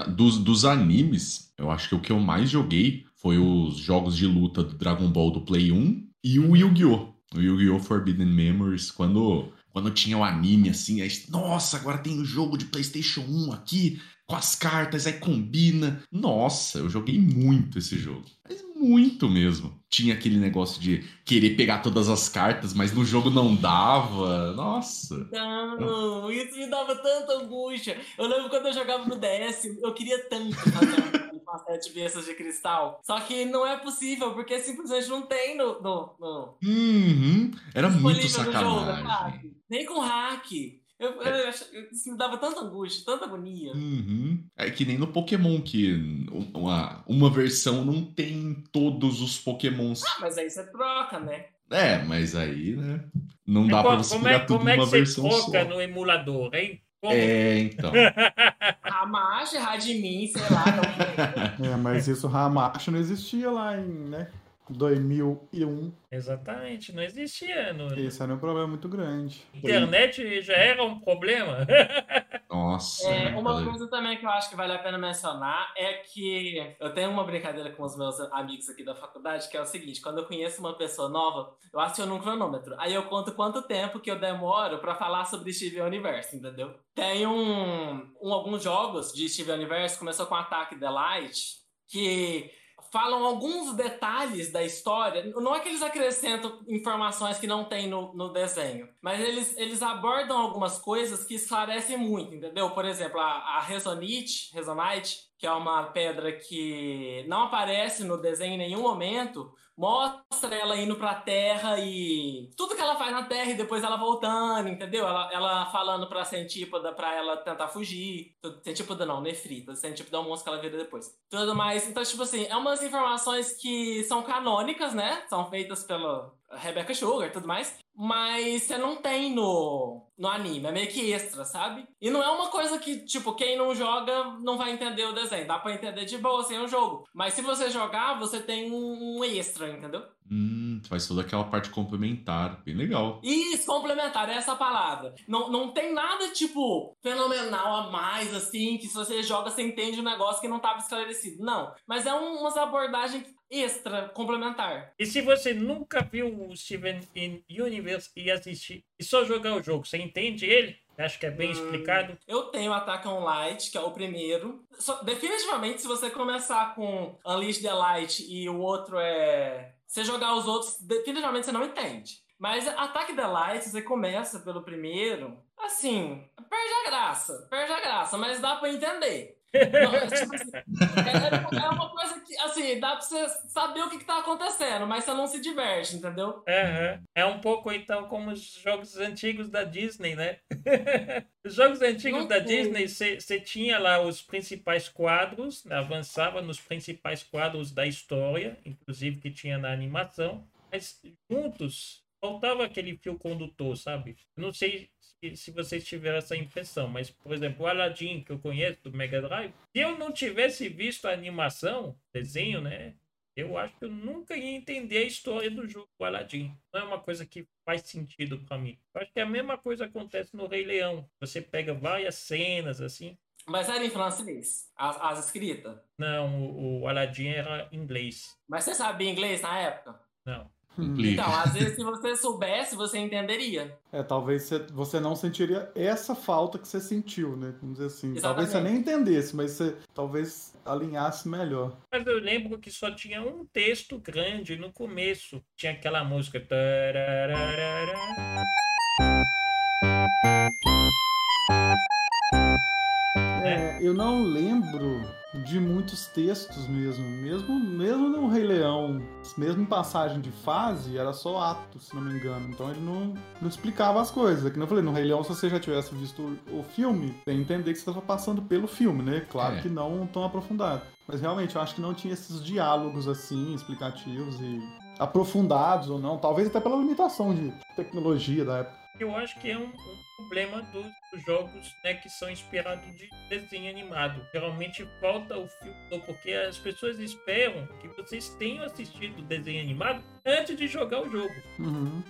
Dos, dos animes, eu acho que o que eu mais joguei foi os jogos de luta do Dragon Ball do Play 1 E o Yu-Gi-Oh! O Yu-Gi-Oh! Forbidden Memories, quando, quando tinha o anime assim, aí, nossa, agora tem o jogo de PlayStation 1 aqui, com as cartas, aí combina. Nossa, eu joguei muito esse jogo. Mas muito mesmo. Tinha aquele negócio de querer pegar todas as cartas, mas no jogo não dava. Nossa. Não, isso me dava tanta angústia. Eu lembro quando eu jogava no DS, eu queria tanto fazer uma sete bênçãos de cristal. Só que não é possível, porque simplesmente não tem no. no, no... Uhum. Era muito jogo, sacanagem. sabe? Nem com hack. Eu, eu, eu isso me dava tanta angústia, tanta agonia. Uhum. É que nem no Pokémon, que uma, uma versão não tem todos os Pokémons. Ah, mas aí você troca, né? É, mas aí, né? Não dá Como- pra você pegar é, tudo como é que numa você versão só. troca no emulador, hein? Como? É, então. Hamashi, Radmin, sei lá. Não... É, mas isso Hamachi não existia lá em, né, 2001. Exatamente, não existia. No... Esse era um problema muito grande. Internet já era um problema. Nossa. É, uma coisa também que eu acho que vale a pena mencionar é que eu tenho uma brincadeira com os meus amigos aqui da faculdade, que é o seguinte: quando eu conheço uma pessoa nova, eu aciono um cronômetro. Aí eu conto quanto tempo que eu demoro pra falar sobre Steven Universe, entendeu? Tem um, um- alguns jogos de Steven Universe, começou com Attack the Light, que falam alguns detalhes da história. Não é que eles acrescentam informações que não tem no, no desenho, mas eles, eles abordam algumas coisas que esclarecem muito, entendeu? Por exemplo, a, a Resonite, Resonite, que é uma pedra que não aparece no desenho em nenhum momento, mostra ela indo pra Terra e tudo que ela faz na Terra e depois ela voltando, entendeu? Ela, ela falando pra Centípoda pra ela tentar fugir. Centípoda não, Nefrita. Centípoda é um monstro que ela vira depois. Tudo mais. Então, tipo assim, é umas informações que são canônicas, né? São feitas pela Rebecca Sugar e tudo mais. Mas você não tem no, no anime. É meio que extra, sabe? E não é uma coisa que, tipo, quem não joga não vai entender o desenho. Dá pra entender de boa sem o jogo. Mas se você jogar, você tem um extra, entendeu? Hum, faz toda aquela parte complementar. Bem legal. Isso, complementar, é essa palavra. Não, não tem nada, tipo, fenomenal a mais, assim, que se você joga, você entende um negócio que não estava esclarecido. Não. Mas é um, umas abordagens extra, complementar. E se você nunca viu o Steven in Universe e assistir e só jogar o jogo, você entende ele? Acho que é bem Hum. explicado. Eu tenho Attack on Light, que é o primeiro. Só- definitivamente, se você começar com Unleash the Light e o outro é. Você jogar os outros, definitivamente você não entende. Mas Attack the Light, você começa pelo primeiro, assim, perde a graça. Perde a graça, mas dá pra entender. Não, tipo assim, é, é uma coisa que, assim, dá pra você saber o que, que tá acontecendo, mas você não se diverte, entendeu? Aham. É um pouco então como os jogos antigos da Disney, né? os jogos antigos Não da sei. Disney, você tinha lá os principais quadros, né? avançava nos principais quadros da história, inclusive que tinha na animação, mas juntos faltava aquele fio condutor, sabe? Eu não sei se, se vocês tiveram essa impressão, mas, por exemplo, o Aladdin, que eu conheço do Mega Drive, se eu não tivesse visto a animação, desenho, né? Eu acho que eu nunca ia entender a história do jogo do Aladdin. Não é uma coisa que faz sentido pra mim. Eu acho que a mesma coisa acontece no Rei Leão. Você pega várias cenas assim. Mas era em francês, as, as escritas. Não, o, o Aladdin era inglês. Mas você sabia inglês na época? Não. Complica. Então, às vezes, se você soubesse, você entenderia. É, talvez você, você não sentiria essa falta que você sentiu, né? Vamos dizer assim. Exatamente. Talvez você nem entendesse, mas você talvez alinhasse melhor. Mas eu lembro que só tinha um texto grande no começo. Tinha aquela música. tarararara. É, eu não lembro de muitos textos mesmo. Mesmo, mesmo no Rei Leão, mesmo em passagem de fase, era só ato, se não me engano. Então ele não, não explicava as coisas. É Que eu falei, no Rei Leão, se você já tivesse visto o, o filme, tem que entender que você estava passando pelo filme, né? Claro É. que não tão aprofundado. Mas realmente, eu acho que não tinha esses diálogos assim, explicativos e aprofundados ou não. Talvez até pela limitação de tecnologia da época. Eu acho que é um, um problema dos, dos jogos né, que são inspirados de desenho animado. Geralmente falta o filtro, porque as pessoas esperam que vocês tenham assistido o desenho animado antes de jogar o jogo. Uhum.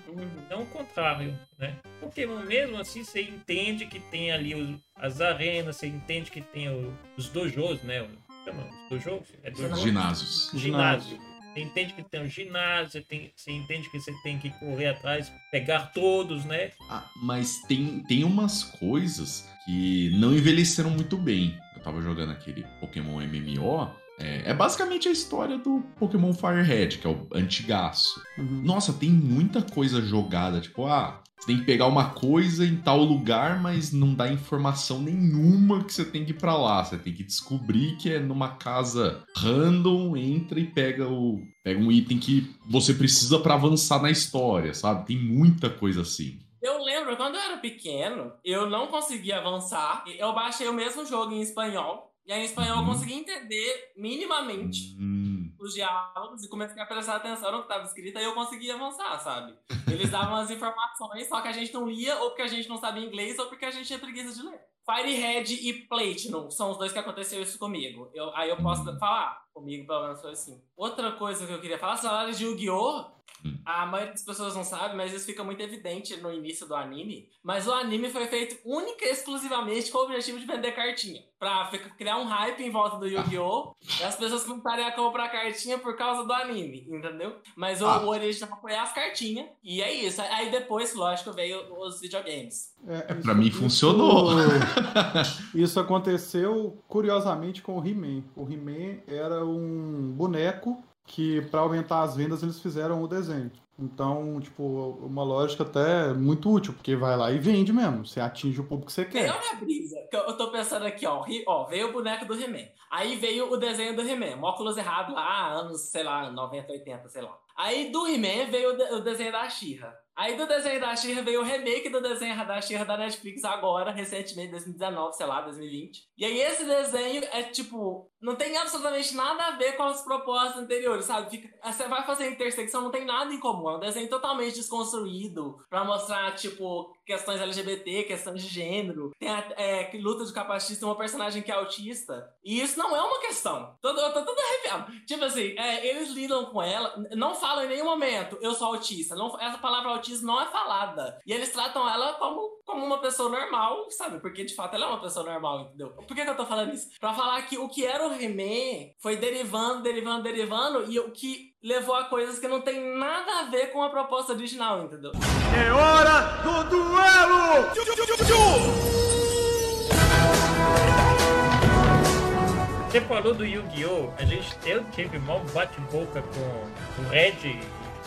Não o contrário, né? Pokémon mesmo assim, você entende que tem ali os- as arenas, você entende que tem o- os dojos, né? O- Chama os dojos? É dojo? Ginásios. ginásio. Você entende que tem um ginásio, você, tem, você entende que você tem que correr atrás, pegar todos, né? Ah, mas tem, tem umas coisas que não envelheceram muito bem. Eu tava jogando aquele Pokémon MMO. É, é basicamente a história do Pokémon Firehead, que é o antigaço. Uhum. Nossa, tem muita coisa jogada. Tipo, ah, você tem que pegar uma coisa em tal lugar, mas não dá informação nenhuma que você tem que ir pra lá. Você tem que descobrir que é numa casa random, entra e pega o. Pega um item que você precisa pra avançar na história, sabe? Tem muita coisa assim. Eu lembro, quando eu era pequeno, eu não conseguia avançar. Eu baixei o mesmo jogo em espanhol. E aí, em espanhol eu Uhum. consegui entender minimamente Hum, os diálogos e comecei a prestar atenção no que estava escrito, aí eu conseguia avançar, sabe? Eles davam as informações, só que a gente não lia, ou porque a gente não sabia inglês, ou porque a gente tinha preguiça de ler. Firehead e Platinum são os dois que aconteceu isso comigo. Eu, aí eu posso falar, comigo pelo menos foi assim. Outra coisa que eu queria falar, salários de Yu-Gi-Oh! Hum. A maioria das pessoas não sabe, mas isso fica muito evidente no início do anime. Mas o anime foi feito única e exclusivamente com o objetivo de vender cartinha. Pra criar um hype em volta do Yu-Gi-Oh! e as pessoas começarem a comprar cartinha por causa do anime, entendeu? Mas o, Ah. o original foi as cartinhas. E é isso. Aí depois, lógico, veio os videogames. É, pra mim funcionou. Isso aconteceu curiosamente com o He-Man. O He-Man era um boneco que, para aumentar as vendas, eles fizeram o desenho. Então, tipo, uma lógica até muito útil, porque vai lá e vende mesmo. Você atinge o público que você quer. uma brisa. que Eu eu tô pensando aqui, ó, ó. Veio o boneco do He-Man. Aí veio o desenho do He-Man. Óculos errado lá, anos, sei lá, 90, 80, sei lá. Aí do He-Man veio o, de- o desenho da She-Ra. Aí do desenho da She-Ra veio o remake do desenho da She-Ra da Netflix agora, recentemente, 2019, sei lá, 2020. E aí esse desenho é tipo, não tem absolutamente nada a ver com as propostas anteriores, sabe? Fica, você vai fazer intersecção, não tem nada em comum. É um desenho totalmente desconstruído pra mostrar, tipo, questões LGBT, questões de gênero. Tem a é, luta de capacitista, uma personagem que é autista. E isso não é uma questão. Todo, eu tô todo arrepiado. Tipo assim, é, eles lidam com ela, não falam em nenhum momento, eu sou autista. Não, essa palavra autismo não é falada. E eles tratam ela como, como uma pessoa normal, sabe? Porque de fato ela é uma pessoa normal, entendeu? Por que, que eu tô falando isso? Pra falar que o que era o He-Man foi derivando, derivando, derivando, e o que levou a coisas que não tem nada a ver com a proposta original, entendeu? Você falou do Yu-Gi-Oh! A gente, eu tive mal bate-boca com o Red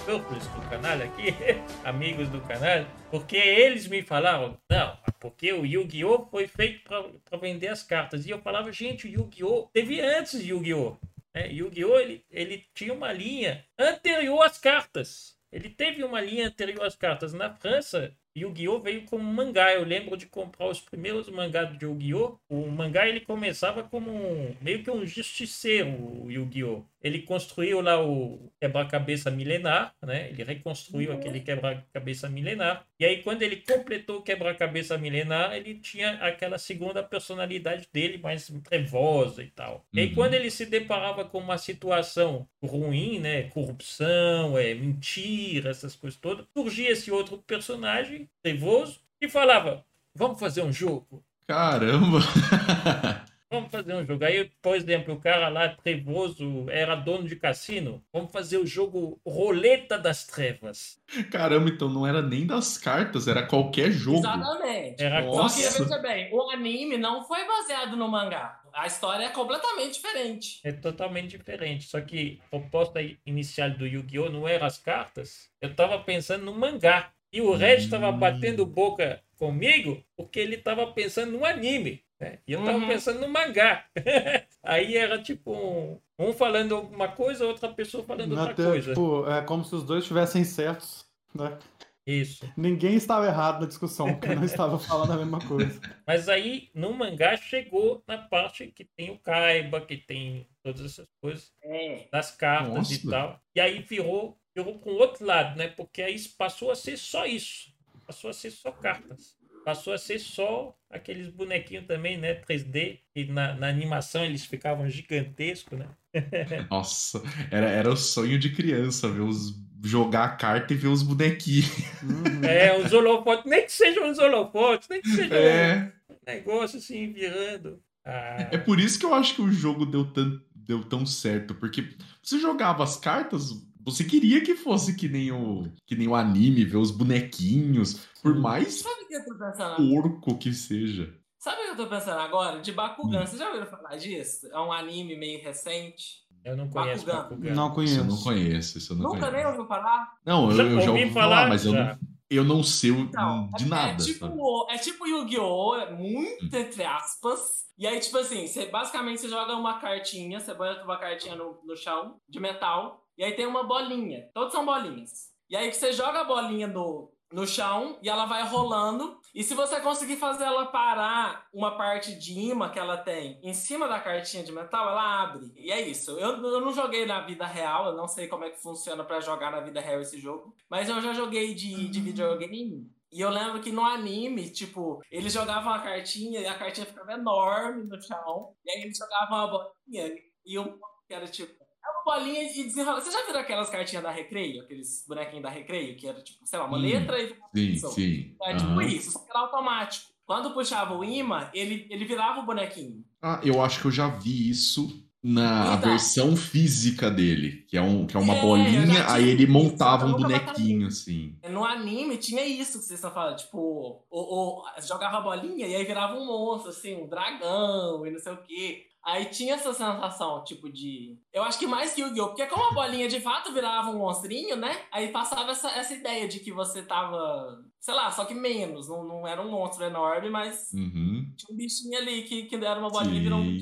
Purples do canal aqui, amigos do canal, porque eles me falaram, não, porque o Yu-Gi-Oh! foi feito para vender as cartas. E eu falava, gente, o Yu-Gi-Oh! teve antes de Yu-Gi-Oh! né? Yu-Gi-Oh! Ele, ele tinha uma linha anterior às cartas. Ele teve uma linha anterior às cartas. Na França, Yu-Gi-Oh! veio como mangá. Eu lembro de comprar os primeiros mangás de Yu-Gi-Oh! O mangá ele começava como um, meio que um justiceiro, o Yu-Gi-Oh! Ele construiu lá o quebra-cabeça milenar, né? Ele reconstruiu aquele quebra-cabeça milenar. E aí, quando ele completou o quebra-cabeça milenar, ele tinha aquela segunda personalidade dele, mais trevosa e tal. E aí, Uhum. quando ele se deparava com uma situação ruim, né? Corrupção, é, mentira, essas coisas todas, surgia esse outro personagem trevoso e falava: Vamos fazer um jogo. Caramba! Vamos fazer um jogo. Aí, por exemplo, o cara lá trevoso era dono de cassino. Vamos fazer o jogo Roleta das Trevas. Caramba, então não era nem das cartas, era qualquer jogo. Exatamente. Era Só Nossa. que, veja bem, o anime não foi baseado no mangá. A história é completamente diferente. É totalmente diferente. Só que a proposta inicial do Yu-Gi-Oh! não era as cartas. Eu tava pensando no mangá. E o Red tava Hum. batendo boca comigo porque ele tava pensando no anime. né? E eu tava Uhum. pensando no mangá. Aí era tipo um, um falando alguma coisa, outra pessoa falando outra Até, coisa. tipo, é como se os dois estivessem certos, né? Isso. Ninguém estava errado na discussão, porque não estava falando a mesma coisa. Mas aí no mangá chegou na parte que tem o Kaiba, que tem todas essas coisas. É. das cartas e Nossa. tal. E aí virou, virou para o outro lado, né? Porque aí passou a ser só isso. Passou a ser só cartas. Passou a ser só aqueles bonequinhos também, né? 3D. E na, na animação eles ficavam gigantescos, né? Nossa, era, era o sonho de criança, ver os, jogar a carta e ver os bonequinhos. Uhum. É, os holofotes, nem que sejam os holofotes, nem que seja É, um negócio assim virando. Ah, é por isso que eu acho que o jogo deu, tan, deu tão certo, porque você jogava as cartas, você queria que fosse que nem o, que nem o anime, ver os bonequinhos, por mais Sabe o que eu tô pensando? porco que seja. Sabe o que eu tô pensando agora? De Bakugan. Hum. Vocês já ouviram falar disso? É um anime meio recente. Eu não conheço Bakugan. Bakugan. Não Isso conheço. eu não conheço, isso eu não Nunca conheço. nem ouviu falar? Não, eu Já eu já, ouvi ouvi falar, falar, mas eu já. não, eu não sei Então, de é- nada. É tipo, é tipo Yu-Gi-Oh! É Hum. muito entre aspas. E aí, tipo assim, você, basicamente você joga uma cartinha, você bota uma cartinha no, no chão, de metal, e aí tem uma bolinha. Todos são bolinhas. E aí você joga a bolinha no, no chão e ela vai rolando. E se você conseguir fazer ela parar uma parte de imã que ela tem em cima da cartinha de metal, ela abre. E é isso. Eu, eu não joguei na vida real, eu não sei como é que funciona pra jogar na vida real esse jogo. Mas eu já joguei de, de videogame. E eu lembro que no anime, tipo, eles jogavam a cartinha e a cartinha ficava enorme no chão. E aí eles jogavam a bolinha e um que era tipo. É uma bolinha e desenrola. Você já viram aquelas cartinhas da Recreio? Aqueles bonequinhos da Recreio? Que era tipo, sei lá, uma Hum, letra e. Sim, Isso. sim. É tipo Aham. isso, só que era automático. Quando puxava o imã, ele, ele virava o bonequinho. Ah, eu acho que eu já vi isso na versão física dele, que é, um, que é uma É, bolinha, já aí ele montava um bonequinho, assim. No anime tinha isso que vocês estão falando, tipo, o, o, jogava a bolinha e aí virava um monstro, assim, um dragão e não sei o quê. Aí tinha essa sensação, tipo, de. Eu acho que mais que Yu-Gi-Oh! Porque como a bolinha de fato virava um monstrinho, né? Aí passava essa, essa ideia de que você tava. Sei lá, só que menos. Não, não era um monstro enorme, mas Uhum. tinha um bichinho ali que, que era uma bolinha e virou um.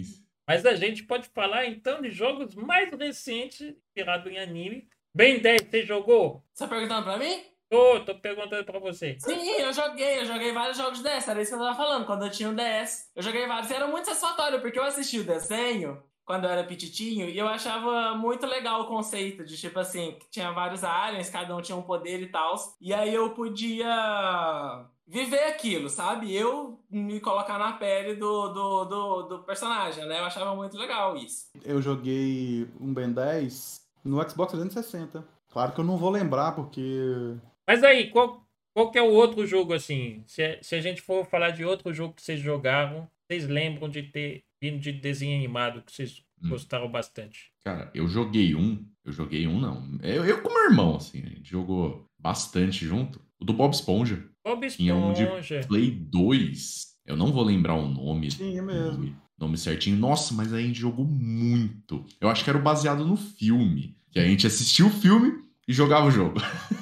Mas a gente pode falar então de jogos mais recentes inspirados em anime. Ben 10, você jogou? Você tá perguntando pra mim? Tô, tô perguntando pra você. Sim, eu joguei, eu joguei vários jogos DS, era isso que eu tava falando, quando eu tinha um DS. Eu joguei vários, e era muito satisfatório, porque eu assisti o desenho quando eu era pititinho, e eu achava muito legal o conceito de, tipo assim, que tinha vários aliens, cada um tinha um poder e tal, e aí eu podia viver aquilo, sabe? Eu me colocar na pele do, do, do, do personagem, né? Eu achava muito legal isso. Eu joguei um Ben 10 no Xbox 360. Claro que eu não vou lembrar, porque. Mas aí, qual, qual que é o outro jogo assim? Se, se a gente for falar de outro jogo que vocês jogaram, vocês lembram de ter vindo de desenho animado que vocês Hum. gostaram bastante? Cara, eu joguei um. Eu joguei um, não. Eu, eu com meu irmão, assim, a gente jogou bastante junto. O do Bob Esponja. Bob Tinha um de Esponja. Play 2. Eu não vou lembrar o nome. Tinha mesmo. Nome, nome certinho. Nossa, mas a gente jogou muito. Eu acho que era baseado no filme. Que a gente assistia o filme e jogava o jogo.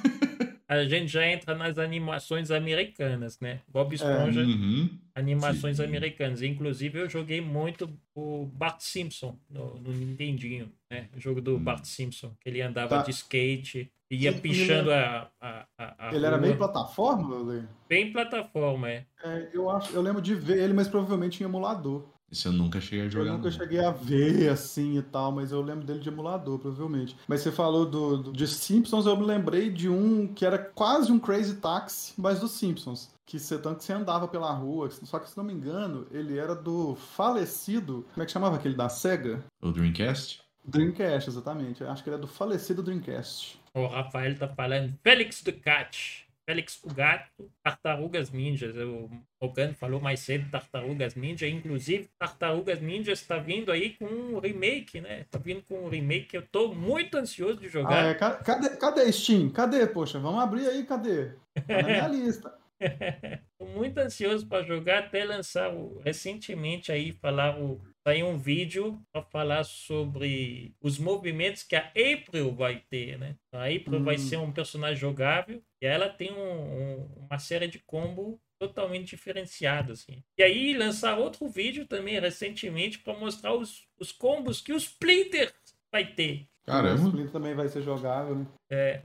A gente já entra nas animações americanas, né? Bob Esponja, Uhum. animações sim. americanas. Inclusive, eu joguei muito o Bart Simpson no, no Nintendinho, né? O jogo do Hum. Bart Simpson, que ele andava Tá. de skate e ia Sim, pichando a, a, a, a Ele era rua. bem plataforma, Lê? Bem plataforma, é. É, eu acho, eu lembro de ver ele, mas provavelmente em emulador. Isso eu nunca cheguei a Eu jogar. nunca não. cheguei a ver assim e tal, mas eu lembro dele de emulador, provavelmente. Mas você falou do, do- de Simpsons, eu me lembrei de um que era quase um Crazy Taxi, mas dos Simpsons. Que você, tanto que você andava pela rua, só que se não me engano, ele era do falecido. Como é que chamava aquele da SEGA? O Dreamcast? Dreamcast, exatamente. Eu acho que ele é do falecido Dreamcast. O Rafael tá falando Félix do Cat. Félix o Gato, Tartarugas Ninjas. O Morgano falou mais cedo Tartarugas Ninja. Inclusive, Tartarugas Ninja está vindo aí com um remake, né? Tá vindo com um remake que eu tô muito ansioso de Ah, jogar. é, ca- cadê, cadê Steam? Cadê, poxa? Vamos abrir aí, cadê? Tá na minha lista. Tô muito ansioso para jogar até lançar o- recentemente aí falar o saiu um vídeo para falar sobre os movimentos que a April vai ter, né? A April vai Hum. ser um personagem jogável e ela tem um- um- uma série de combo totalmente diferenciada assim. E aí lançar outro vídeo também recentemente para mostrar os, os combos que o Splinter vai ter. O Caramba. Splinter também vai ser jogável, né? É,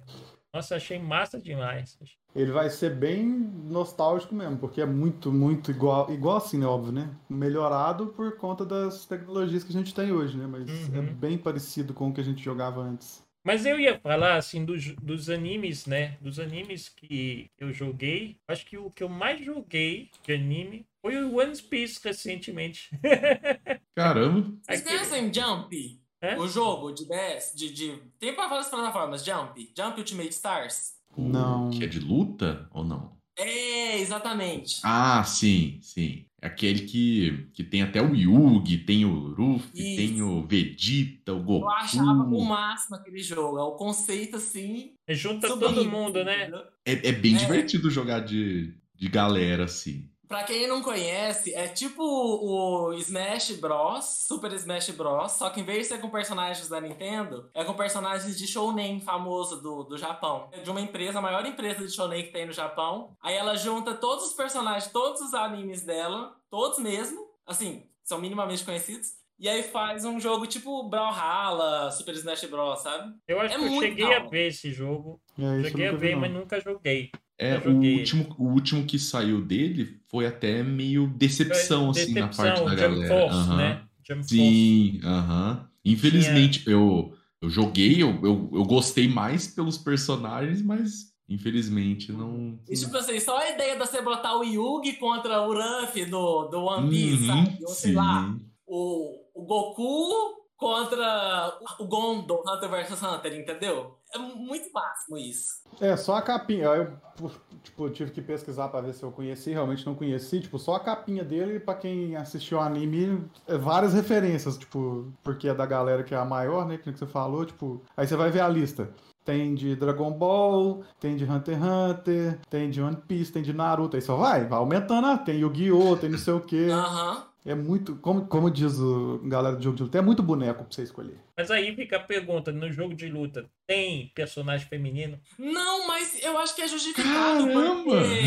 nossa, achei massa demais. Ele vai ser bem nostálgico mesmo, porque é muito, muito igual, igual assim, né, óbvio, né? Melhorado por conta das tecnologias que a gente tem hoje, né? Mas Uhum. é bem parecido com o que a gente jogava antes. Mas eu ia falar, assim, dos, dos animes, né? Dos animes que eu joguei. Acho que o que eu mais joguei de anime foi o One Piece recentemente. Caramba. Aquele- Jump? É? O jogo de DS, de, de... Tem pra várias plataformas, Jump. Jump Ultimate Stars. Não. Que é de luta ou não? É, exatamente. Ah, sim, sim. É aquele que, que tem até o Yugi, tem o Ruffy, Isso. tem o Vegeta, o Goku. Eu achava o máximo aquele jogo. É o conceito assim. Junta super todo mundo, né? É, é bem É. divertido jogar de, de galera, assim. Pra quem não conhece, é tipo o Smash Bros, Super Smash Bros, só que em vez de ser com personagens da Nintendo, é com personagens de shounen famoso do, do Japão. É de uma empresa, a maior empresa de shounen que tem no Japão. Aí ela junta todos os personagens, todos os animes dela, todos mesmo, assim, são minimamente conhecidos. E aí faz um jogo tipo Brawlhalla, Super Smash Bros, sabe? Eu acho É que eu cheguei da a ver esse jogo. É, cheguei a ver, não. mas nunca joguei. É, o último, o último que saiu dele foi até meio decepção, assim, na parte da Jump galera. Force, Aham. né? Jump. Sim, aham. Infelizmente, eu, eu joguei, eu, eu, eu gostei mais pelos personagens, mas infelizmente não. E tipo assim, só a ideia de você botar o Yugi contra o Ruffy do, do One Piece, Uhum, sabe? Ou sei sim. lá, o, o Goku contra o Gondo, Hunter vs Hunter, entendeu? É muito máximo isso. É, só a capinha. Aí Eu, tipo, tive que pesquisar pra ver se eu conheci, realmente não conheci. Tipo, só a capinha dele, pra quem assistiu o anime, é várias referências, tipo, porque é da galera que é a maior, né? Que você falou, tipo. Aí você vai ver a lista. Tem de Dragon Ball, tem de Hunter x Hunter, tem de One Piece, tem de Naruto. Aí só vai, vai aumentando. ah, Tem Yu-Gi-Oh!, tem não sei o quê. Aham. É muito, como, como diz o galera do jogo de luta, é muito boneco pra você escolher. Mas aí fica a pergunta, no jogo de luta, tem personagem feminino? Não, mas eu acho que é justificado, Caramba! porque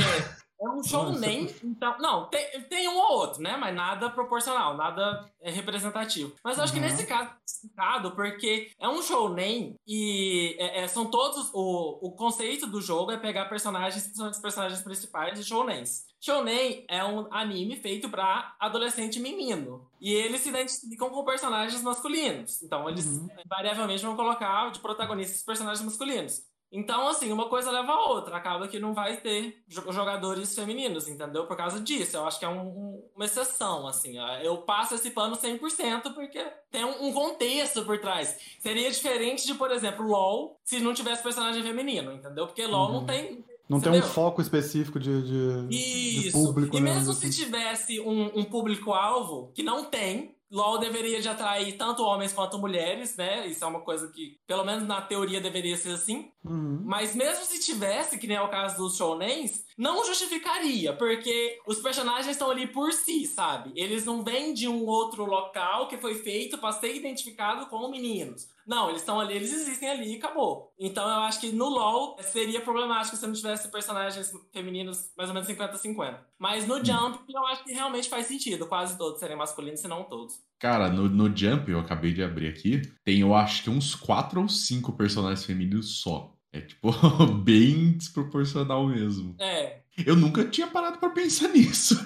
é um shounen, então... Não, tem, tem um ou outro, né? Mas nada proporcional, nada é representativo. Mas eu acho que Uhum. nesse caso é justificado, porque é um shounen e é- é- são todos... O, o conceito do jogo é pegar personagens que são os personagens principais de shounens. Shounen é um anime feito pra adolescente menino. E eles se identificam com personagens masculinos. Então, eles Uhum. invariavelmente vão colocar de protagonistas personagens masculinos. Então, assim, uma coisa leva a outra. Acaba que não vai ter jo- jogadores femininos, entendeu? Por causa disso. Eu acho que é um- um- uma exceção, assim. ó. Eu passo esse pano 100% porque tem um, um contexto por trás. Seria diferente de, por exemplo, LoL, se não tivesse personagem feminino, entendeu? Porque LoL não Uhum. tem... Não tem um foco específico de, de, de público, e né? mesmo assim. se tivesse um, um público-alvo que não tem, LOL deveria de atrair tanto homens quanto mulheres, né? Isso é uma coisa que, pelo menos na teoria, deveria ser assim. Uhum. Mas mesmo se tivesse, que nem é o caso dos shounens, não justificaria, porque os personagens estão ali por si, sabe? Eles não vêm de um outro local que foi feito pra ser identificado como meninos. Não, eles estão ali, eles existem ali e acabou. Então eu acho que no LoL seria problemático se não tivesse personagens femininos mais ou menos 50-50. Mas no Jump eu acho que realmente faz sentido, quase todos serem masculinos, se não todos. Cara, no, no Jump, eu acabei de abrir aqui, tem eu acho que uns quatro ou cinco personagens femininos só. É tipo, bem desproporcional mesmo. É. Eu nunca tinha parado pra pensar nisso.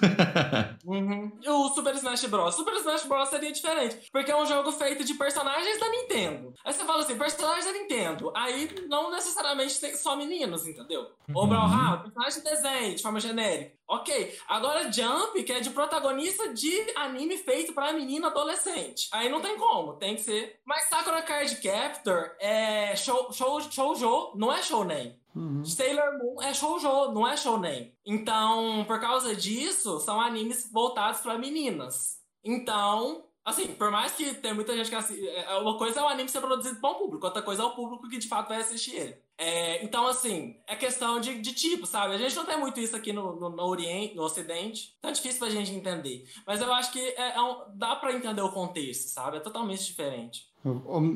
Uhum. O Super Smash Bros. Super Smash Bros. seria diferente, porque é um jogo feito de personagens da Nintendo. Aí você fala assim, personagens da Nintendo. Aí não necessariamente tem só meninos, entendeu? Ou Uhum. Brawlhalla, personagem de desenho, de forma genérica. Ok. Agora Jump, que é de protagonista de anime feito pra menina adolescente. Aí não tem como, tem que ser. Mas Sakura Card Captor é show, show, shoujo, não é shounen. Uhum. Sailor Moon é shoujo, não é shounen. Então, por causa disso, são animes voltados pra meninas. Então, assim, por mais que tenha muita gente que assiste, é, uma coisa é o anime ser produzido para um público, outra coisa é o público que de fato vai assistir ele. É, então, assim, é questão de, de tipo, sabe? A gente não tem muito isso aqui no, no, no Oriente, no Ocidente. Então é difícil pra gente entender. Mas eu acho que é, é um- dá pra entender o contexto, sabe? É totalmente diferente.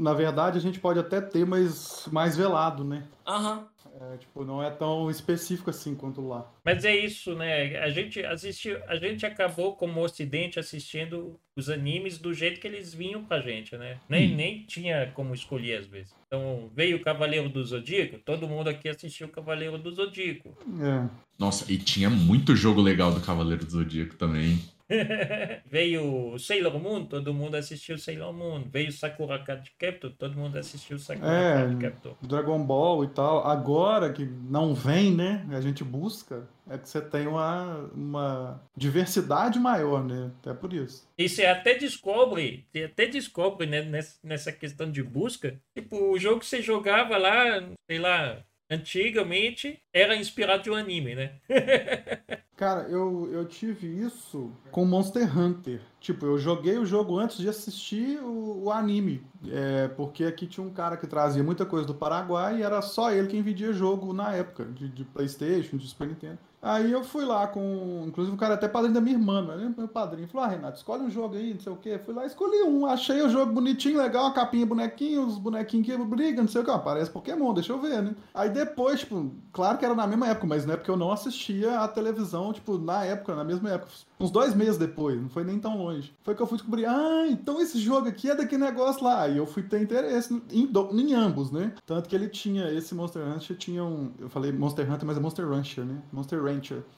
Na verdade, a gente pode até ter, mas mais velado, né? Aham. É, tipo, não é tão específico assim quanto lá. Mas é isso, né? A gente assistiu, a gente acabou como Ocidente assistindo os animes do jeito que eles vinham pra gente, né? Nem, Hum. nem tinha como escolher às vezes. Então veio o Cavaleiro do Zodíaco, todo mundo aqui assistiu o Cavaleiro do Zodíaco. É. Nossa, e tinha muito jogo legal do Cavaleiro do Zodíaco também. veio Sailor Moon, todo mundo assistiu Sailor Moon. Veio Sakura Card Captor, todo mundo assistiu Sakura É. Card Captor. Dragon Ball e tal. Agora que não vem, né? A gente busca, é que você tem uma, uma diversidade maior, né? Até por isso. E você até descobre, você até descobre né, nessa, nessa questão de busca, tipo, o jogo que você jogava lá, sei lá, antigamente, era inspirado de um anime, né? Cara, eu, eu tive isso com Monster Hunter. Tipo, eu joguei o jogo antes de assistir o, o anime. É, porque aqui tinha um cara que trazia muita coisa do Paraguai e era só ele quem vendia jogo na época, de, de Playstation, de Super Nintendo. Aí eu fui lá com. Inclusive o cara é até padrinho da minha irmã, né? Meu padrinho. Falou, ah, Renato, escolhe um jogo aí, não sei o quê. Fui lá, escolhi um. Achei o jogo bonitinho, legal, a capinha bonequinho, os bonequinhos que brigam, não sei o. Ah, parece Pokémon, deixa eu ver, né? Aí depois, tipo, claro que era na mesma época, mas não é porque eu não assistia a televisão, tipo, na época, na mesma época. Uns dois meses depois, não foi nem tão longe. Foi que eu fui descobrir, ah, então esse jogo aqui é daquele negócio lá. E eu fui ter interesse em, em ambos, né? Tanto que ele tinha, esse Monster Hunter tinha um. Eu falei Monster Hunter, mas é Monster Rancher, né? Monster Rancher.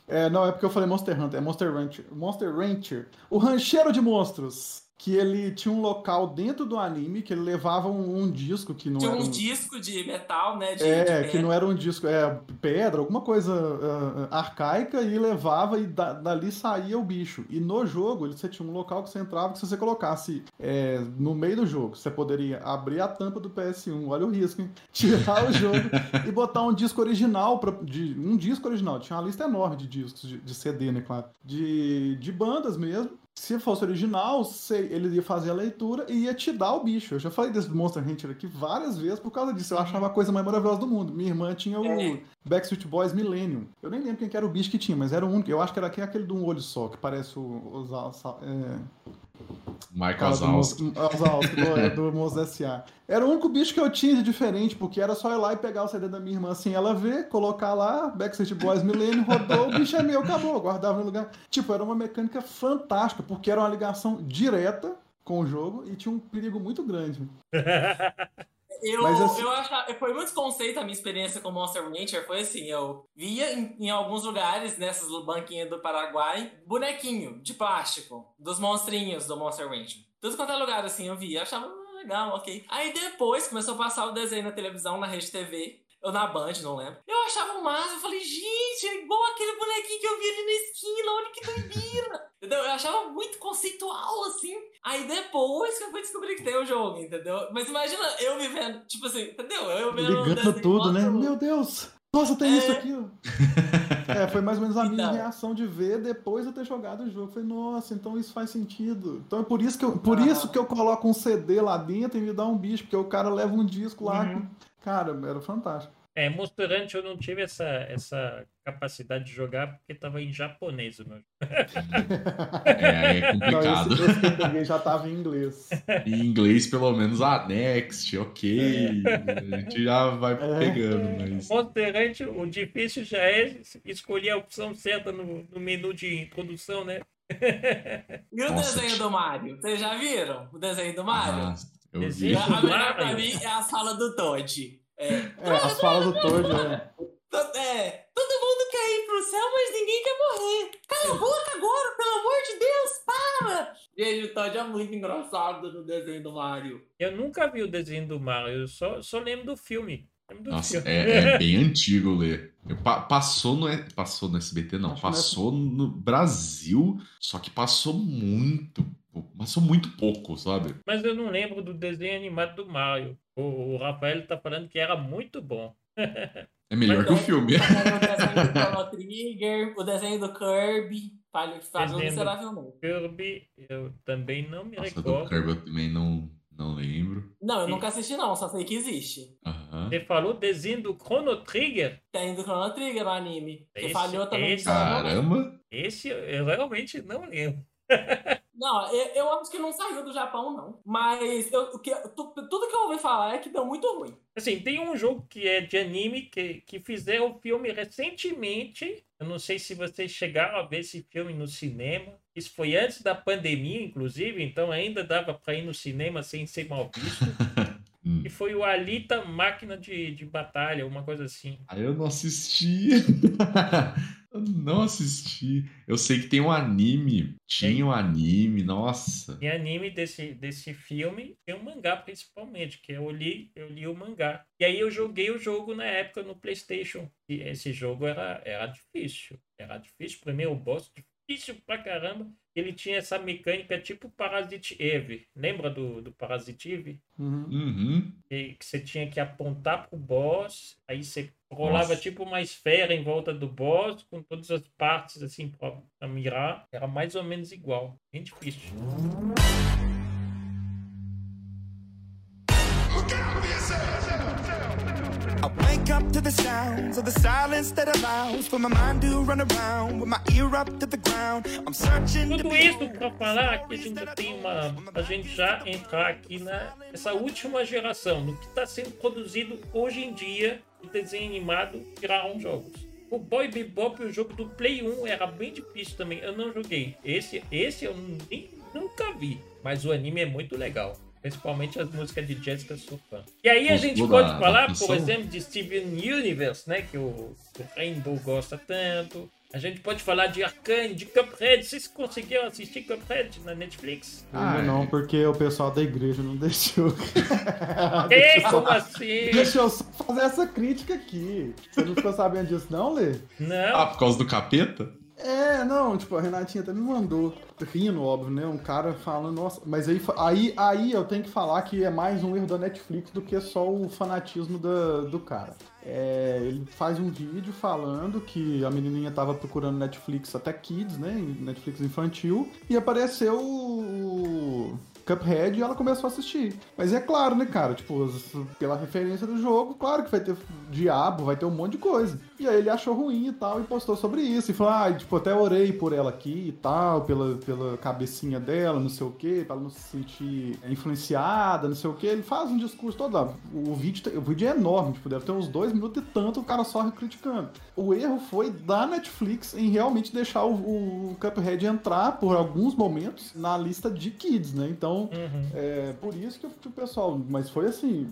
É, não, é porque eu falei Monster Hunter, é Monster Rancher. Monster Rancher. O rancheiro de monstros que ele tinha um local dentro do anime que ele levava um, um disco que não Tinha era um um disco de metal, né? De, é, de que não era um disco, é pedra, alguma coisa uh, arcaica e levava e da- dali saía o bicho. E no jogo ele, você tinha um local que você entrava que se você colocasse é, no meio do jogo, você poderia abrir a tampa do PS1, olha o risco, hein? Tirar o jogo e botar um disco original, pra, de, um disco original. Tinha uma lista enorme de discos, de, de CD, né, claro. De, de bandas mesmo. Se fosse original, ele ia fazer a leitura e ia te dar o bicho. Eu já falei desse Monster Hunter aqui várias vezes por causa disso. Eu achava a coisa mais maravilhosa do mundo. Minha irmã tinha o É. Backstreet Boys Millennium. Eu nem lembro quem que era o bicho que tinha, mas era o único. Eu acho que era aquele, aquele de um olho só, que parece o. Os, Alça- é, Mike fala do do, do Monstro S.A. Era o único bicho que eu tinha de diferente, porque era só ir lá e pegar o CD da minha irmã assim, ela ver, colocar lá, Backstreet Boys Millennium, rodou, o bicho é meu, acabou, guardava no lugar. Tipo, era uma mecânica fantástica, porque era uma ligação direta com o jogo e tinha um perigo muito grande. Eu, Mas assim- eu achava, foi muito conceito a minha experiência com Monster Rancher. Foi assim, eu via em, em alguns lugares, nessas banquinhas do Paraguai, bonequinho de plástico dos monstrinhos do Monster Rancher. Tudo quanto é lugar assim eu via, eu achava "Ah, legal, ok. Aí depois começou a passar o desenho na televisão, na rede TV. Ou na Band, não lembro. Eu achava o máximo, eu falei, gente, é igual aquele bonequinho que eu vi ali na esquina, olha que doideira. entendeu? Eu achava muito conceitual, assim. Aí depois que eu fui descobrir que tem o jogo, entendeu? Mas imagina eu vivendo, tipo assim, entendeu? Eu vendo o Ligando tudo, né? Meu Deus! Nossa, tem É. isso aqui! ó. é, foi mais ou menos a minha Então. reação de ver depois de eu ter jogado o jogo. Falei, nossa, então isso faz sentido. Então é por isso que eu, por Aham. isso que eu coloco um CD lá dentro e me dá um bicho, porque o cara leva um disco lá. Uhum. Cara, era fantástico. É, Monster Hunter eu não tive essa, essa capacidade de jogar porque tava em japonês o meu jogo. É, é Não, complicado. esse, esse peguei já tava em inglês. Em inglês, pelo menos, ah, next, ok. A gente já vai É. pegando, mas. Monster Hunter, o difícil já é escolher a opção certa no, no menu de introdução, né? E o Nossa, desenho do Mario? Vocês já viram o desenho do Mario? Ah, eu vi. A melhor pra mim é a sala do Toad. É, É, as falas do Toad, é. to- é, todo mundo quer ir pro céu, mas ninguém quer morrer. Cala a boca agora, pelo amor de Deus, para! Gente, o Toad é muito engraçado no desenho do Mario. Eu nunca vi o desenho do Mario, eu só, só lembro do filme. Lembro do Nossa, filme. é, é bem antigo ler. Pa- passou, no, passou no SBT, não. Acho é- Passou no Brasil, só que passou muito. Passou muito pouco, sabe? Mas eu não lembro do desenho animado do Mario. O, o Rafael tá falando que era muito bom. É melhor que o Mas é- filme. O desenho do Chrono Trigger, o desenho do Kirby, falhou do- miseravelmente. Kirby, eu também não me Nossa, do recordo. Kirby eu também não, não lembro. Não, eu nunca assisti não, só sei que existe. Aham. Você falou desenho do Chrono Trigger? Tem do Chrono Trigger no anime, que Esse- falhou também esse-. Caramba! Esse eu realmente não lembro. Não, eu, eu acho que não saiu do Japão, não. Mas eu, o que, tu- tudo que eu ouvi falar é que deu muito ruim. Assim, tem um jogo que é de anime que, que fizeram o filme recentemente. Eu não sei se vocês chegaram a ver esse filme no cinema. Isso foi antes da pandemia, inclusive, então ainda dava para ir no cinema sem ser mal visto. Hum. E foi o Alita Máquina de, de Batalha, uma coisa assim. Aí eu não assisti. eu não assisti. Eu sei que tem um anime. Tinha um anime, nossa. Tem anime desse, desse filme, tem um mangá principalmente, que eu li, eu li o mangá. E aí eu joguei o jogo na época no Playstation. E esse jogo era, era difícil. Era difícil. Primeiro o boss, difícil pra caramba. Ele tinha essa mecânica tipo Parasite Eve. Lembra do, do Parasite Eve? Uhum. Uhum. Que, que você tinha que apontar pro boss, aí você rolava Nossa. tipo uma esfera em volta do boss, com todas as partes assim pra, pra mirar. Era mais ou menos igual. Bem difícil. I the sounds of the silence that allows for my mind to run around with my ear up to the ground. I'm searching to Tudo isso para falar que a gente já tem uma. A gente já entrar aqui nessa última geração, no que está sendo produzido hoje em dia de desenho animado viraram jogos. O Boy Bebop, o jogo do Play 1, era bem difícil também. Eu não joguei. Esse, esse eu nem, nunca vi. Mas o anime é muito legal. Principalmente as músicas de Jessica sou fã. E aí a gente pode da falar, por exemplo, de Steven Universe, né? Que o, o Rainbow gosta tanto. A gente pode falar de Arcane, de Cuphead. Vocês conseguiram assistir Cuphead na Netflix? Ah, Ainda é. não, porque o pessoal da igreja não deixou. Ei, como assim? Deixa eu só fazer essa crítica aqui. Você não ficou sabendo disso, não, Lê? Não, Ah, por causa do capeta? É, não, tipo, a Renatinha até me mandou, rindo, óbvio, né? Um cara falando, nossa, mas aí, aí, aí eu tenho que falar que é mais um erro da Netflix do que só o fanatismo da, do cara. É, ele faz um vídeo falando que a menininha tava procurando Netflix até Kids, né? Netflix infantil, e apareceu o Cuphead e ela começou a assistir. Mas é claro, né, cara? Tipo, pela referência do jogo, claro que vai ter diabo, vai ter um monte de coisa. E aí ele achou ruim e tal, e postou sobre isso. E falou, ah, tipo, até orei por ela aqui e tal, pela, pela cabecinha dela, não sei o quê, pra ela não se sentir influenciada, não sei o quê. Ele faz um discurso todo lá. O vídeo, o vídeo é enorme, tipo, deve ter uns dois minutos e tanto, o cara só criticando. O erro foi da Netflix em realmente deixar o, o Cuphead entrar por alguns momentos na lista de kids, né? Então, Uhum. é por isso que o pessoal. Mas foi assim.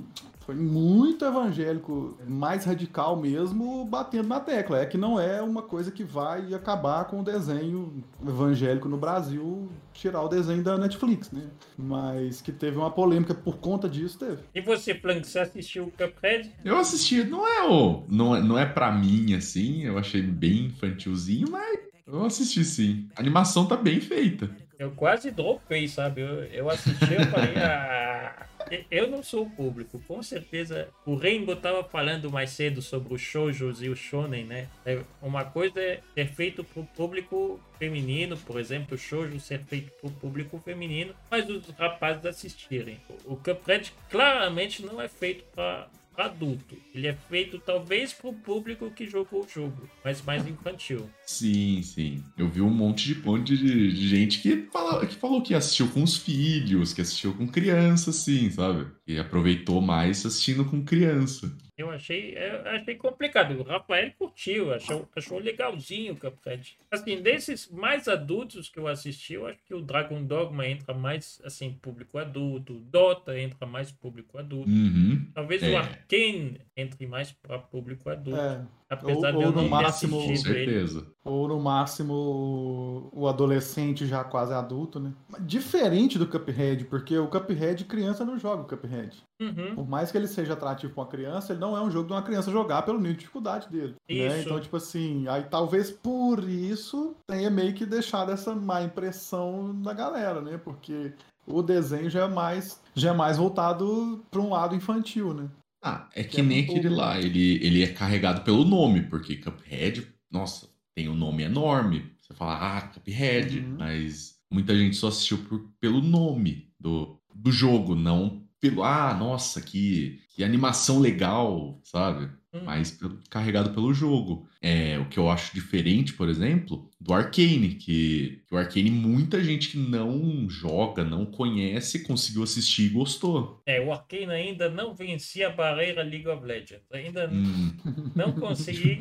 Foi muito evangélico, mais radical mesmo, batendo na tecla. É que não é uma coisa que vai acabar com o desenho evangélico no Brasil, tirar o desenho da Netflix, né? Mas que teve uma polêmica por conta disso, teve. E você, Plank, você assistiu o Cuphead? Eu assisti, não é o. Não é, não é pra mim, assim. Eu achei bem infantilzinho, mas eu assisti sim. A animação tá bem feita. Eu quase dropei, sabe? Eu, eu assisti, eu falei, ah, eu não sou o público. Com certeza, o Rainbow tava falando mais cedo sobre os shoujos e o shonen, né? É, Uma coisa é ser feito pro público feminino, por exemplo, o shoujo ser feito pro público feminino, mas os rapazes assistirem. O o Cuphead claramente não é feito para adulto. Ele é feito talvez pro público que jogou o jogo, mas mais infantil. Sim, sim. Eu vi um monte de, monte de, de gente que, fala, que falou que assistiu com os filhos, que assistiu com criança, assim, sabe? E aproveitou mais assistindo com criança. Eu achei, eu achei complicado. O Rafael curtiu, achou, achou legalzinho o Cuphead. Assim, desses mais adultos que eu assisti, eu acho que o Dragon Dogma entra mais, assim, público adulto. O Dota entra mais público adulto. Uhum. Talvez É. o Arcane entre mais para público adulto. É. Apesar ou- de eu ou no não ter máximo- Com assistido ele. certeza. Ou no máximo o adolescente já quase adulto, né? Diferente do Cuphead, porque o Cuphead, criança não joga o Cuphead. Uhum. Por mais que ele seja atrativo pra uma criança, ele não é um jogo de uma criança jogar pelo nível de dificuldade dele. Né? Então, tipo assim, aí talvez por isso tenha meio que deixado essa má impressão na galera, né? Porque o desenho já é mais, já é mais voltado pra um lado infantil, né? Ah, é que Que é nem muito- aquele lá. Ele, ele é carregado pelo nome, porque Cuphead, nossa, tem um nome enorme. Você fala, ah, Cuphead. Uhum. Mas muita gente só assistiu por- pelo nome do, do jogo, não pelo, ah, nossa, que, que animação legal, sabe? Hum. Mas pelo- carregado pelo jogo. É, o que eu acho diferente, por exemplo, do Arcane, que, que o Arcane muita gente que não joga, não conhece, conseguiu assistir e gostou. É, o Arcane ainda não vencia a barreira League of Legends. Ainda Hum. não consegui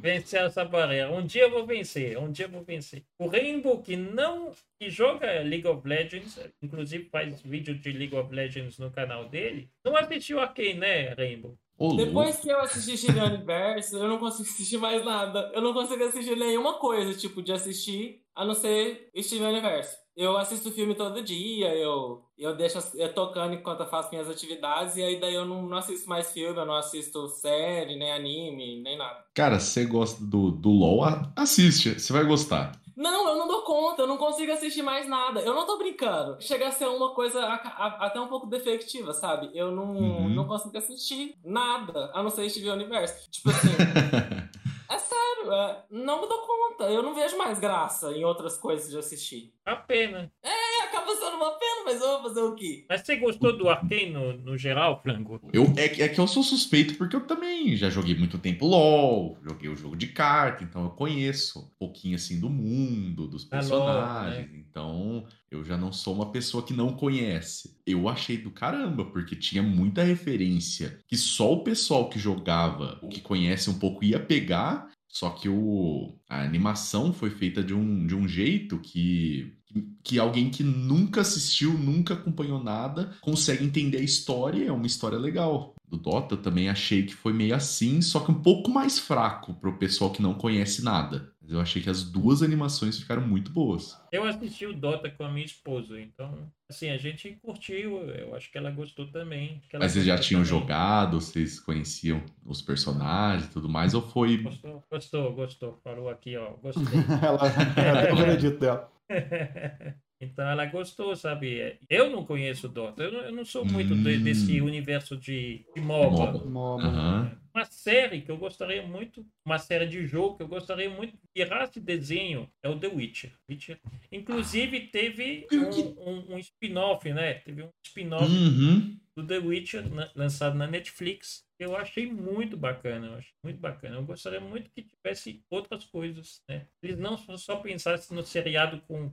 vencer essa barreira. Um dia eu vou vencer, um dia eu vou vencer. O Rainbow que não que joga League of Legends, inclusive faz vídeo de League of Legends no canal dele, não assistiu Arcane, né, Rainbow? Ô, Depois louco. que eu assisti Steven Universe, eu não consigo assistir mais nada. Eu não consigo assistir nenhuma coisa, tipo, de assistir, a não ser Steven Universe. Eu assisto filme todo dia, eu, eu deixo eu tocando enquanto eu faço minhas atividades, e aí daí eu não, não assisto mais filme, eu não assisto série, nem anime, nem nada. Cara, se você gosta do, do LoL, assiste, você vai gostar. Não, eu não dou conta, eu não consigo assistir mais nada. Eu não tô brincando. Chega a ser uma coisa a- a- até um pouco defectiva, sabe? Eu não, Uhum. não consigo assistir nada, a não ser Steven Universo. Tipo assim, é sério, é, não me dou conta. Eu não vejo mais graça em outras coisas de assistir. A pena. É, acaba sendo uma pena, mas eu vou fazer o quê? Mas você gostou do Arkane no, no geral, Frango? Eu, é, que- é que eu sou suspeito porque eu também já joguei muito tempo LOL, joguei o jogo de carta, então eu conheço um pouquinho assim do mundo, dos Ah, LOL, personagens. Então eu já não sou uma pessoa que não conhece. Eu achei do caramba, porque tinha muita referência que só o pessoal que jogava, o que conhece um pouco, ia pegar. Só que o, a animação foi feita de um, de um jeito que, que alguém que nunca assistiu, nunca acompanhou nada, consegue entender a história e é uma história legal. Do Dota eu também achei que foi meio assim, só que um pouco mais fraco pro pessoal que não conhece nada. Mas eu achei que as duas animações ficaram muito boas. Eu assisti o Dota com a minha esposa, então, assim, a gente curtiu, eu acho que ela gostou também. ela Mas vocês já tinham também. jogado, vocês conheciam os personagens e tudo mais, ou foi. Gostou, gostou, gostou. Falou aqui, ó, gostei. ela, ela tem o veredito dela. então ela gostou, sabe? Eu não conheço Dota, eu não, eu não sou muito Hum. desse universo de, de MOBA. MOBA. Moba. Aham. Uma série que eu gostaria muito, uma série de jogo que eu gostaria muito que virasse desenho é o The Witcher. Witcher. Inclusive teve um, um- um spin-off, né? Teve um spin-off Uhum. do The Witcher lançado na Netflix. Eu achei muito bacana, eu achei muito bacana. Eu gostaria muito que tivesse outras coisas, né? Eles não só- pensassem no seriado com o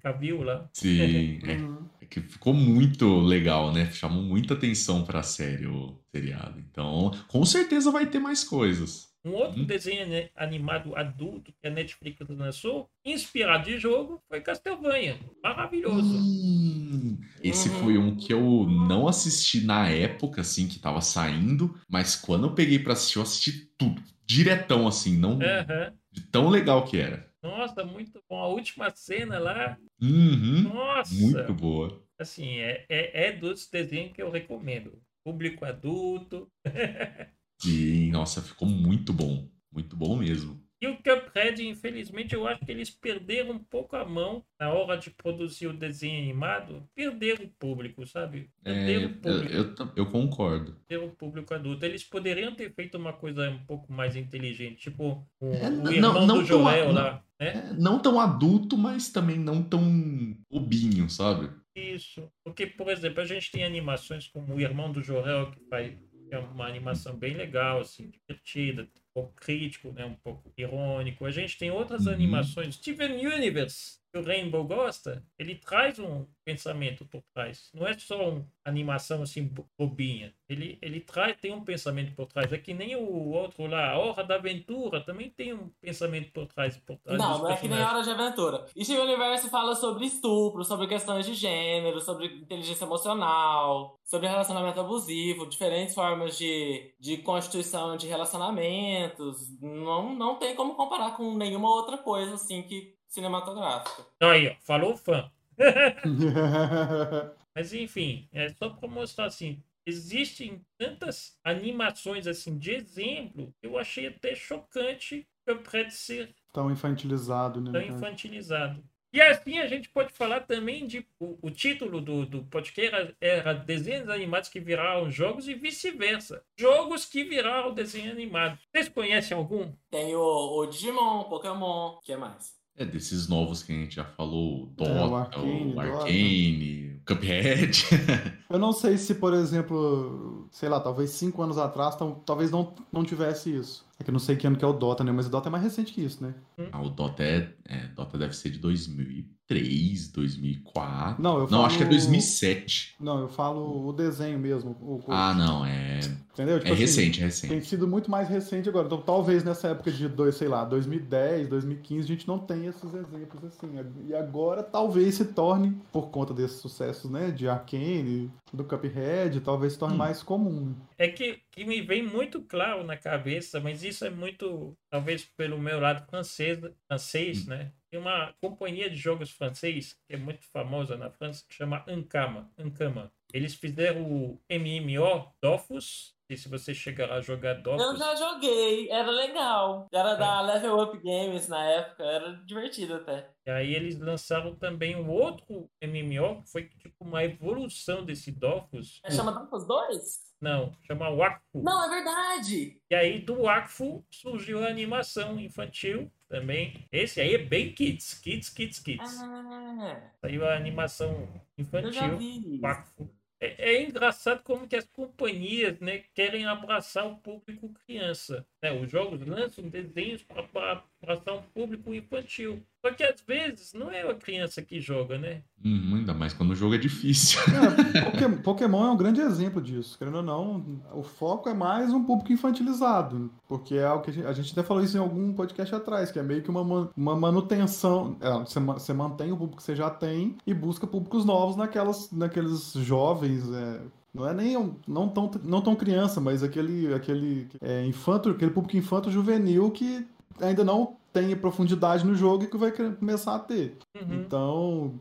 Cavill lá. Sim. É, é que ficou muito legal, né? Chamou muita atenção pra série o seriado. Então, com certeza vai ter mais coisas. Um outro Hum. desenho animado adulto que a Netflix lançou, inspirado de jogo, foi Castlevania. Maravilhoso. Hum, esse Uhum. foi um que eu não assisti na época, assim, que tava saindo, mas quando eu peguei pra assistir, eu assisti tudo. Diretão, assim, não Aham. de tão legal que era. Nossa, muito bom. A última cena lá, Uhum, nossa. muito boa. Assim, é, é, é dos desenhos que eu recomendo. Público adulto. Sim, nossa, ficou muito bom. Muito bom mesmo. E o Cuphead, infelizmente, eu acho que eles perderam um pouco a mão na hora de produzir o desenho animado. Perderam o público, sabe? É, Perderam o eu, público. eu, tam- eu concordo. Perderam o público adulto. Eles poderiam ter feito uma coisa um pouco mais inteligente. Tipo, o, É, o não- irmão não do tão a- Joel não- lá, né? É, não tão adulto, mas também não tão bobinho, sabe? Isso. Porque, por exemplo, a gente tem animações como o Irmão do Jorel, que faz é uma animação bem legal, assim, divertida, um pouco crítico, né? um pouco irônico. A gente tem outras Uhum. animações. Steven Universe, que o Rainbow gosta, ele traz um pensamento por trás. Não é só uma animação assim bo- bobinha. Ele, ele traz, tem um pensamento por trás. É que nem o outro lá, a Hora da Aventura, também tem um pensamento por trás. Por trás Não, não é que nem personagens. Hora de Aventura. E Steven Universe fala sobre estupro, sobre questões de gênero, sobre inteligência emocional, sobre relacionamento abusivo, diferentes formas de, de constituição de relacionamentos. Não, não tem como comparar com nenhuma outra coisa assim que cinematográfica. Aí, ó, falou o fã. Mas enfim, é só para mostrar assim, existem tantas animações assim de exemplo, que eu achei até chocante o Cuphead ser Tão infantilizado, né? tão infantilizado. E assim a gente pode falar também de o, o título do, do podcast era, era desenhos animados que viraram jogos e vice-versa. Jogos que viraram desenho animado. Vocês conhecem algum? Tem o, o Digimon, Pokémon, o que mais? É desses novos que a gente já falou, o Dota, É, o o Arcane, o Cuphead. Eu não sei se, por exemplo, sei lá, talvez cinco anos atrás, tal- talvez não, não tivesse isso. É que eu não sei que ano que é o Dota, né? Mas o Dota é mais recente que isso, né? Ah, o Dota é, é, Dota deve ser de 2003, 2004. Não, eu Não, falo... acho que é 2007. Não, eu falo o desenho mesmo. O, Ah, não, é, Entendeu? Tipo é assim, recente, é Tem recente. sido muito mais recente agora. Então, talvez nessa época de, dois, sei lá, 2010, 2015, a gente não tenha esses exemplos assim. E agora talvez se torne, por conta desses sucessos, né? De Arcane, do Cuphead, talvez se torne Hum. mais comum. É que, que me vem muito claro na cabeça, mas isso é muito, talvez pelo meu lado francês, francês né? Tem uma companhia de jogos francês que é muito famosa na França que chama Ankama. Ankama. Eles fizeram o MMO Dofus. E se você chegar a jogar Eu Dofus, já joguei, era legal. Era da Level Up Games na época, era divertido até. e aí eles lançaram também um outro MMO que foi tipo uma evolução desse Dofus. É chama Dofus 2? Não, chama Wakfu. Não, é verdade. E aí do Wakfu surgiu a animação infantil também. Esse aí é bem kids, kids, kids, kids. Ah, Saiu a animação infantil. É, é engraçado como que as companhias né, querem abraçar o público criança. né? Os jogos lançam desenhos para abraçar um público infantil. Só que às vezes não é a criança que joga, né? Hum, ainda mais quando o jogo é difícil. É, Poké- Pokémon é um grande exemplo disso. Querendo ou não, o foco é mais um público infantilizado. Porque é o que a gente, a gente até falou isso em algum podcast atrás, que é meio que uma, uma manutenção. É, você, você mantém o público que você já tem e busca públicos novos naquelas, naqueles jovens. é, não é nem um- não tão, não tão criança, mas aquele, aquele é, infanto, aquele público infanto juvenil que ainda não tem profundidade no jogo e que vai começar a ter. Uhum. Então,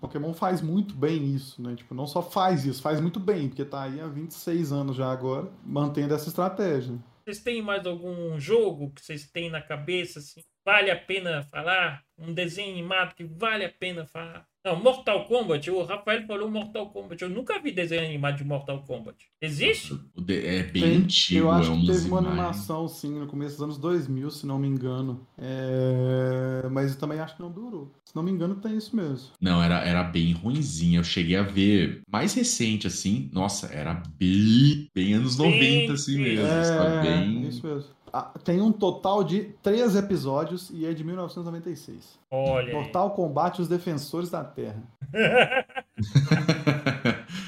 Pokémon faz muito bem isso, né? Tipo, não só faz isso, faz muito bem, porque tá aí há 26 anos já agora, mantendo essa estratégia. Vocês têm mais algum jogo que vocês têm na cabeça, assim, vale a pena falar? Um desenho animado que vale a pena falar? Não, Mortal Kombat, o Rafael falou Mortal Kombat. Eu nunca vi desenho animado de Mortal Kombat. Existe? É bem Tem- antigo, eu acho é que teve uma animação, sim, no começo dos anos 2000, se não me engano. É, Mas eu também acho que não durou. Se não me engano, tem isso mesmo. Não, era, era bem ruinzinha. Eu cheguei a ver mais recente, assim. Nossa, era bem, bem anos Bem 90, assim mesmo. É, Bem... isso mesmo. Ah, tem um total de três episódios e é de 1996. Olha. Mortal Kombat Os Defensores da Terra.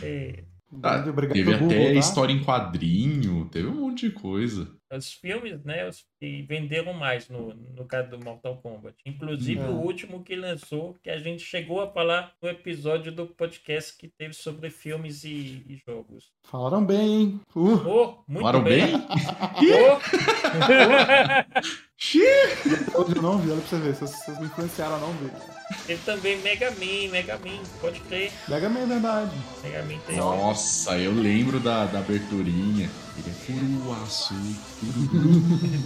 É, Ah, teve ao até Google, tá? história em quadrinho, teve um monte de coisa. Os filmes, né, os que venderam mais no, no caso do Mortal Kombat. Inclusive É. o último que lançou, que a gente chegou a falar no episódio do podcast que teve sobre filmes e, e jogos. Falaram bem, hein? Uh, Oh, muito Falaram bem. bem? Oh. hoje eu não vi, olha pra você ver. Vocês, vocês me influenciaram a não ver. Teve também Mega Man, Mega Man, pode crer. Mega Man é verdade. Mega Man tem. Nossa, eu lembro da, da aberturinha. Ele é curuaçu.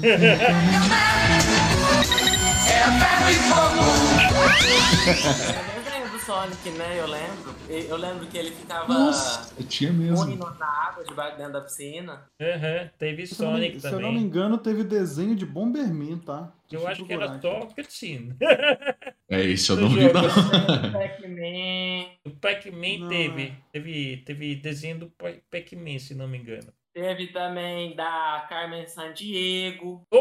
É desenho do Sonic, né? Eu lembro. Eu lembro que ele ficava Nossa, tinha mesmo. na água debaixo dentro da piscina. Aham, teve Se eu, Sonic se eu não me também. engano, teve desenho de Bomberman, tá? Eu Deixa acho que era só cutscene. É isso, eu não vi não. Pac-Man. O Pac-Man teve, é. teve. Teve desenho do Pa- Pac-Man, se não me engano. Teve também da Carmen Sandiego. Ô,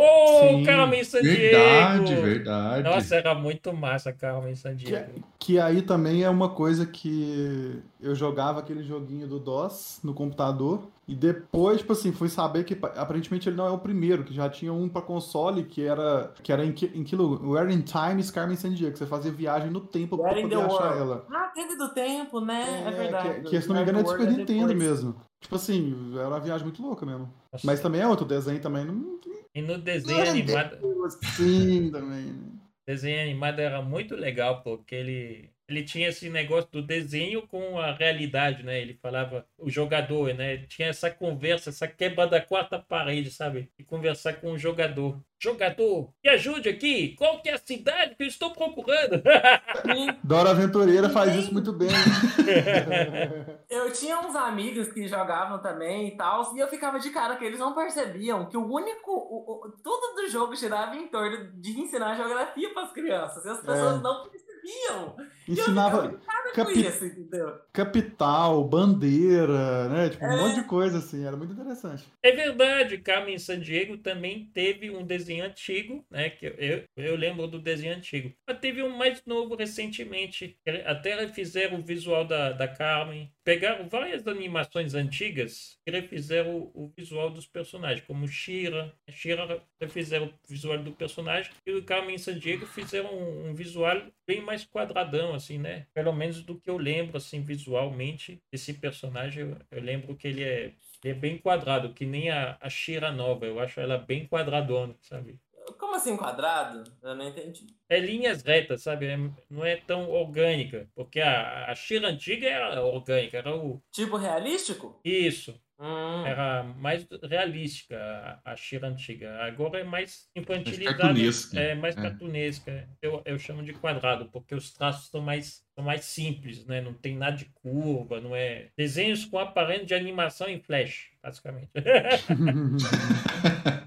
Sim, Carmen Sandiego! Verdade, verdade. Nossa, era muito massa Carmen Que, Sandiego. que aí também é uma coisa que eu jogava aquele joguinho do DOS no computador. E depois, tipo assim, fui saber que pa- aparentemente ele não é o primeiro, que já tinha um pra console que era, que era em, que, em que lugar? Where in Times Carmen Sandiego, que você fazia viagem no tempo in poder achar world. ela. Ah, teve do tempo, né? É, verdade. Que, que, se não me engano é de Super the Nintendo é mesmo. Tipo assim, era uma viagem muito louca mesmo. Mas também é outro desenho também. Não E no desenho animado, Sim, também. né? desenho animado era muito legal, porque ele, ele tinha esse negócio do desenho com a realidade, né? Ele falava, o jogador, né? Tinha essa conversa, essa quebra da quarta parede, sabe? E conversar com o jogador. Jogador, me ajude aqui! Qual que é a cidade que eu estou procurando? Dora Aventureira faz isso muito bem. Eu tinha uns amigos que jogavam também e tal, e eu ficava de cara que eles não percebiam que o único. O, o- tudo do jogo girava em torno de ensinar geografia para as crianças. E as pessoas É. não percebiam. Eu Ensinava capi- isso, entendeu? capital, bandeira, né? Tipo, um É. monte de coisa assim. Era muito interessante. É verdade, Carmen Sandiego também teve um desenho antigo, né? Que eu, eu, lembro do desenho antigo. Mas teve um mais novo recentemente. Até refizeram o visual da, da Carmen. Pegaram várias animações antigas e refizeram o, visual dos personagens, como Shira. Shira refizeram o visual do personagem e o Carmen Sandiego fizeram um, um visual bem mais quadradão, assim, né? Pelo menos do que eu lembro, assim, visualmente, esse personagem, eu, eu lembro que ele é ele é bem quadrado, que nem a, a Shira nova. Eu acho ela bem quadradona, sabe? Como assim quadrado? Eu não entendi. É linhas retas, sabe? É- não é tão orgânica. Porque a, a Shira antiga era orgânica, era o. Tipo realístico? Isso. Hum. Era mais realística a, a Shira antiga. Agora é mais infantilizada. cartunesca. É mais É. cartunesca. Eu, eu chamo de quadrado, porque os traços são mais, são mais simples, né? Não tem nada de curva, não é. Desenhos com aparelho de animação em flash, basicamente.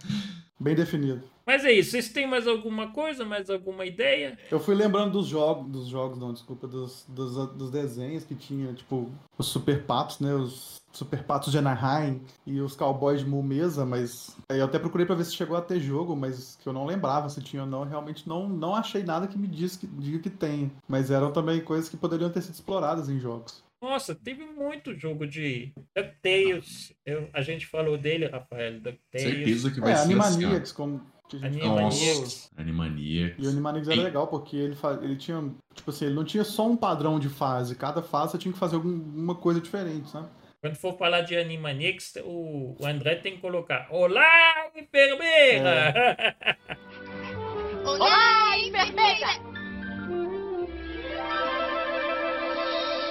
Bem definido. Mas é isso. Vocês têm mais alguma coisa, mais alguma ideia? Eu fui lembrando dos jogos, dos jogos, não, desculpa, dos, dos, dos desenhos que tinha, tipo, os Super Patos, né? Os Super Patos de Anaheim e os Cowboys de Mumesa, mas aí eu até procurei pra ver se chegou a ter jogo, mas que eu não lembrava se tinha ou não. Realmente não, não achei nada que me diz que, diga que tem. Mas eram também coisas que poderiam ter sido exploradas em jogos. Nossa, teve muito jogo de DuckTales. Eu, a gente falou dele, Rafael. DuckTales. Certeza que vai É, ser assim. Animaniacs, como que a gente. Animaniacs. Animaniacs. E o Animaniacs era Sim. legal, porque ele, ele tinha, tipo assim, ele não tinha só um padrão de fase. Cada fase você tinha que fazer alguma coisa diferente, sabe? Quando for falar de Animaniacs, o, o André tem que colocar Olá, enfermeira! Olá, enfermeira!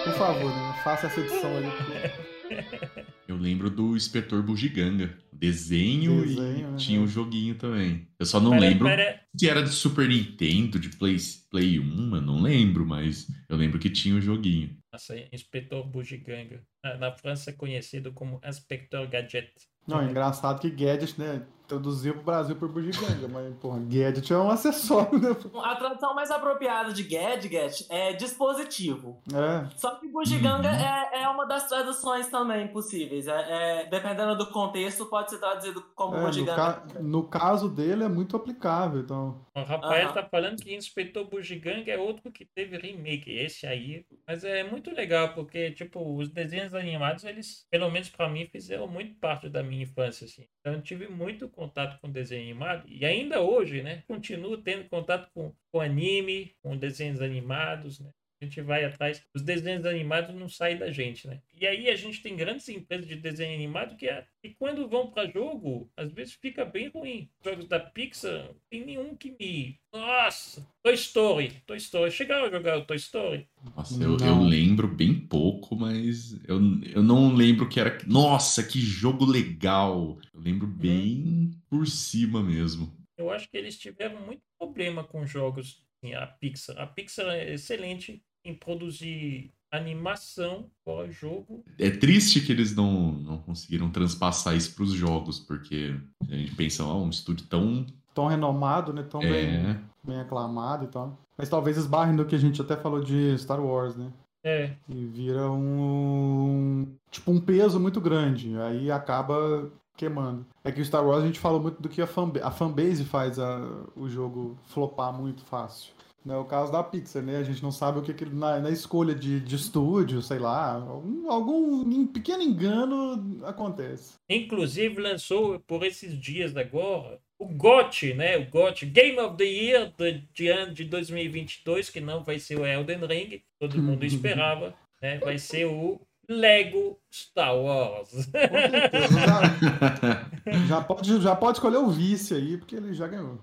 Por favor, né? Faça essa edição aí. porque- Eu lembro do Inspetor Bugiganga. Desenho, Desenho, e né? tinha o joguinho também. Eu só não Para- lembro para- se era de Super Nintendo, de Play, Play 1, eu não lembro, mas eu lembro que tinha o joguinho. Nossa, Inspetor Bugiganga. Na, na França é conhecido como Inspector Gadget. Não, é engraçado que Gadget, né? Traduziu pro Brasil por Bugiganga, mas, porra, Gadget é um acessório, né? A tradução mais apropriada de gadget é dispositivo. É. Só que bugiganga Uhum. é, é uma das traduções também possíveis. É, é- dependendo do contexto, pode ser traduzido como é, no, bugiganga. ca- no caso dele é muito aplicável, então. O Rafael Aham. tá falando que Inspetor Bugiganga é outro que teve remake, esse aí. Mas é muito legal, porque, tipo, os desenhos animados, eles, pelo menos pra mim, fizeram muito parte da minha infância, assim. Então tive muito contato com desenho animado, e ainda hoje, né, continuo tendo contato com, com anime, com desenhos animados, né. A gente vai atrás. Os desenhos animados não saem da gente, né? E aí a gente tem grandes empresas de desenho animado que, é, que quando vão para jogo, às vezes fica bem ruim. Jogos da Pixar, tem nenhum que me. Nossa! Toy Story. Toy Story. Chegaram a jogar o Toy Story? Nossa, eu, Não. eu lembro bem pouco, mas eu, eu não lembro que era. Nossa, que jogo legal! Eu lembro bem por cima mesmo. Eu acho que eles tiveram muito problema com jogos. assim, a Pixar. A Pixar é excelente em produzir animação para jogo. É triste que eles não, não conseguiram transpassar isso para os jogos, porque a gente pensa, ó, um estúdio tão. Tão renomado, né? Tão bem, É, bem aclamado e tal. Mas talvez esbarrem no que a gente até falou de Star Wars, né? É, E vira um. Tipo, um peso muito grande. Aí acaba queimando. É que o Star Wars a gente falou muito do que a, fanba a fanbase faz a- o jogo flopar muito fácil. Não é o caso da Pixar, né? A gente não sabe o que, que na, na escolha de, de estúdio, sei lá, algum, algum pequeno engano acontece. Inclusive lançou por esses dias agora o GOT, né? O GOT Game of the Year de, de ano de 2022, que não vai ser o Elden Ring, todo mundo esperava, né? Vai ser o Lego Star Wars. Já, já pode, já pode escolher o vice aí, porque ele já ganhou.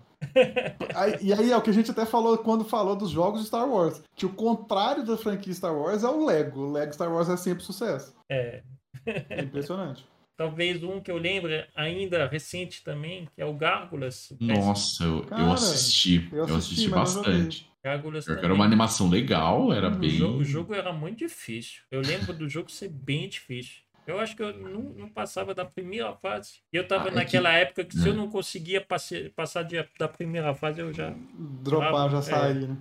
Aí- e aí é o que a gente até falou quando falou dos jogos de Star Wars. Que o contrário da franquia Star Wars é o Lego. O Lego Star Wars é sempre sucesso. É, É impressionante. talvez um que eu lembre ainda recente também, que é o Gárgulas. Nossa, eu, eu Cara, assisti. eu Eu assisti, assisti, mas não joguei. bastante. Gárgulas. Era uma animação legal, era O bem. jogo, o jogo era muito difícil. Eu lembro do jogo ser bem difícil. Eu acho que eu não, não passava da primeira fase. E eu tava Ah, é naquela época que se É. eu não conseguia passe- passar de- da primeira fase, eu já. Dropar, já É. sair, né?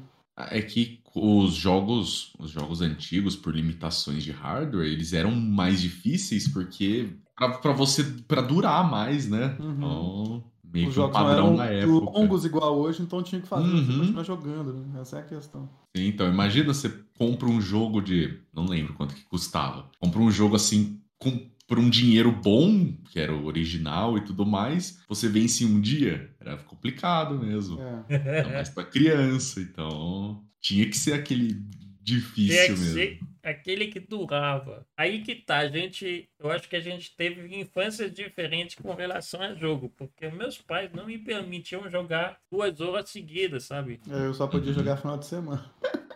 É que os jogos, os jogos antigos, por limitações de hardware, eles eram mais difíceis porque pra, pra você para durar mais, né? Uhum. Então, meio Os que um jogos não padrão eram da época. longos igual hoje, então tinha que fazer pra Uhum. continuar jogando, né? Essa é a questão. Sim, Então, imagina você compra um jogo de, não lembro quanto que custava. Compra um jogo assim com por um dinheiro bom, que era o original e tudo mais, você vence em um dia, era complicado mesmo. É. Ainda mais pra criança, então tinha que ser aquele difícil Tinha que mesmo. ser aquele que durava. Aí que tá, a gente. Eu acho que a gente teve infâncias diferentes com relação a jogo, porque meus pais não me permitiam jogar duas horas seguidas, sabe? É, Eu só podia jogar final de semana.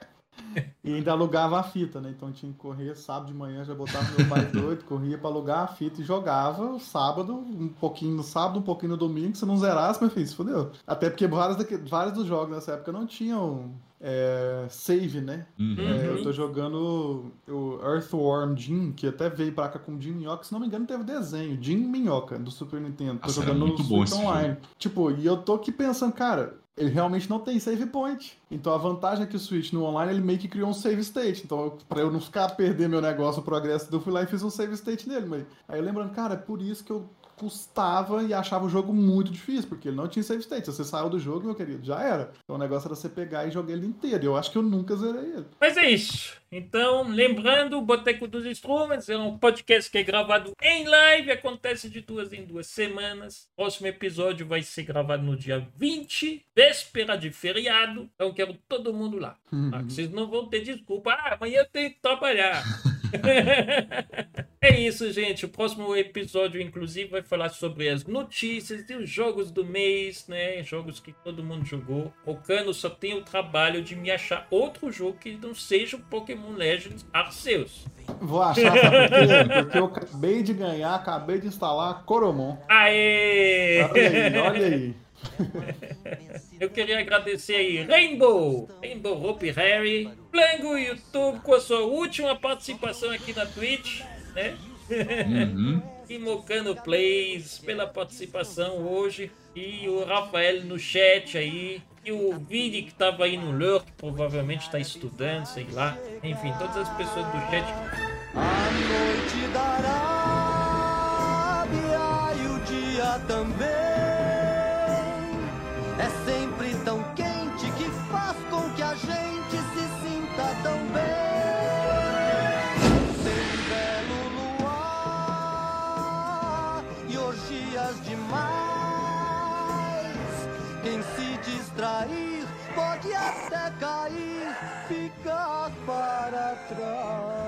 E ainda alugava a fita, né? Então tinha que correr sábado de manhã, já botava meu pai doido, corria pra alugar a fita e jogava sábado, um pouquinho no sábado, um pouquinho no domingo. Se não zerasse, meu filho, se fudeu. Até porque vários, vários dos jogos nessa época não tinham é, save, né? Uhum. É, eu tô jogando o Earthworm Jim, que até veio pra cá com Jim Minhoca. Se não me engano, teve desenho. Jim Minhoca, do Super Nintendo. Tô Nossa, jogando muito no Switch Online. Tipo, e eu tô aqui pensando, cara, ele realmente não tem save point. Então a vantagem é que o Switch no online ele meio que criou um save state. Então, pra eu não ficar perder meu negócio, o progresso, eu fui lá e fiz um save state nele. Mas... Aí lembrando, cara, é por isso que eu custava e achava o jogo muito difícil, porque ele não tinha save state. Você saiu do jogo, meu querido, já era. Então o negócio era você pegar e jogar ele inteiro. Eu acho que eu nunca zerei ele. Mas é isso. Então, lembrando, o Boteco dos Instrumentos é um podcast que é gravado em live, acontece de duas em duas semanas. Próximo episódio vai ser gravado no dia 20, véspera de feriado. Então, quero todo mundo lá. tá? Vocês não vão ter desculpa. Ah, amanhã eu tenho que trabalhar. é isso, gente. O próximo episódio, inclusive, vai falar sobre as notícias e os jogos do mês, né? Jogos que todo mundo jogou. O Cano só tem o trabalho de me achar outro jogo que não seja o Pokémon Legends Arceus. Vou achar, sabe por quê? Porque eu acabei de ganhar, acabei de instalar Coromon. Aê! Olha aí, olha aí. Eu queria agradecer aí Rainbow, Rainbow Hope Harry, Plango YouTube com a sua última participação aqui na Twitch, né? Uhum. e Mocano Plays pela participação hoje. E o Rafael no chat aí. E o Vini que tava aí no Lurk, provavelmente está estudando, sei lá. Enfim, todas as pessoas do chat. A noite da Arábia e o dia também pode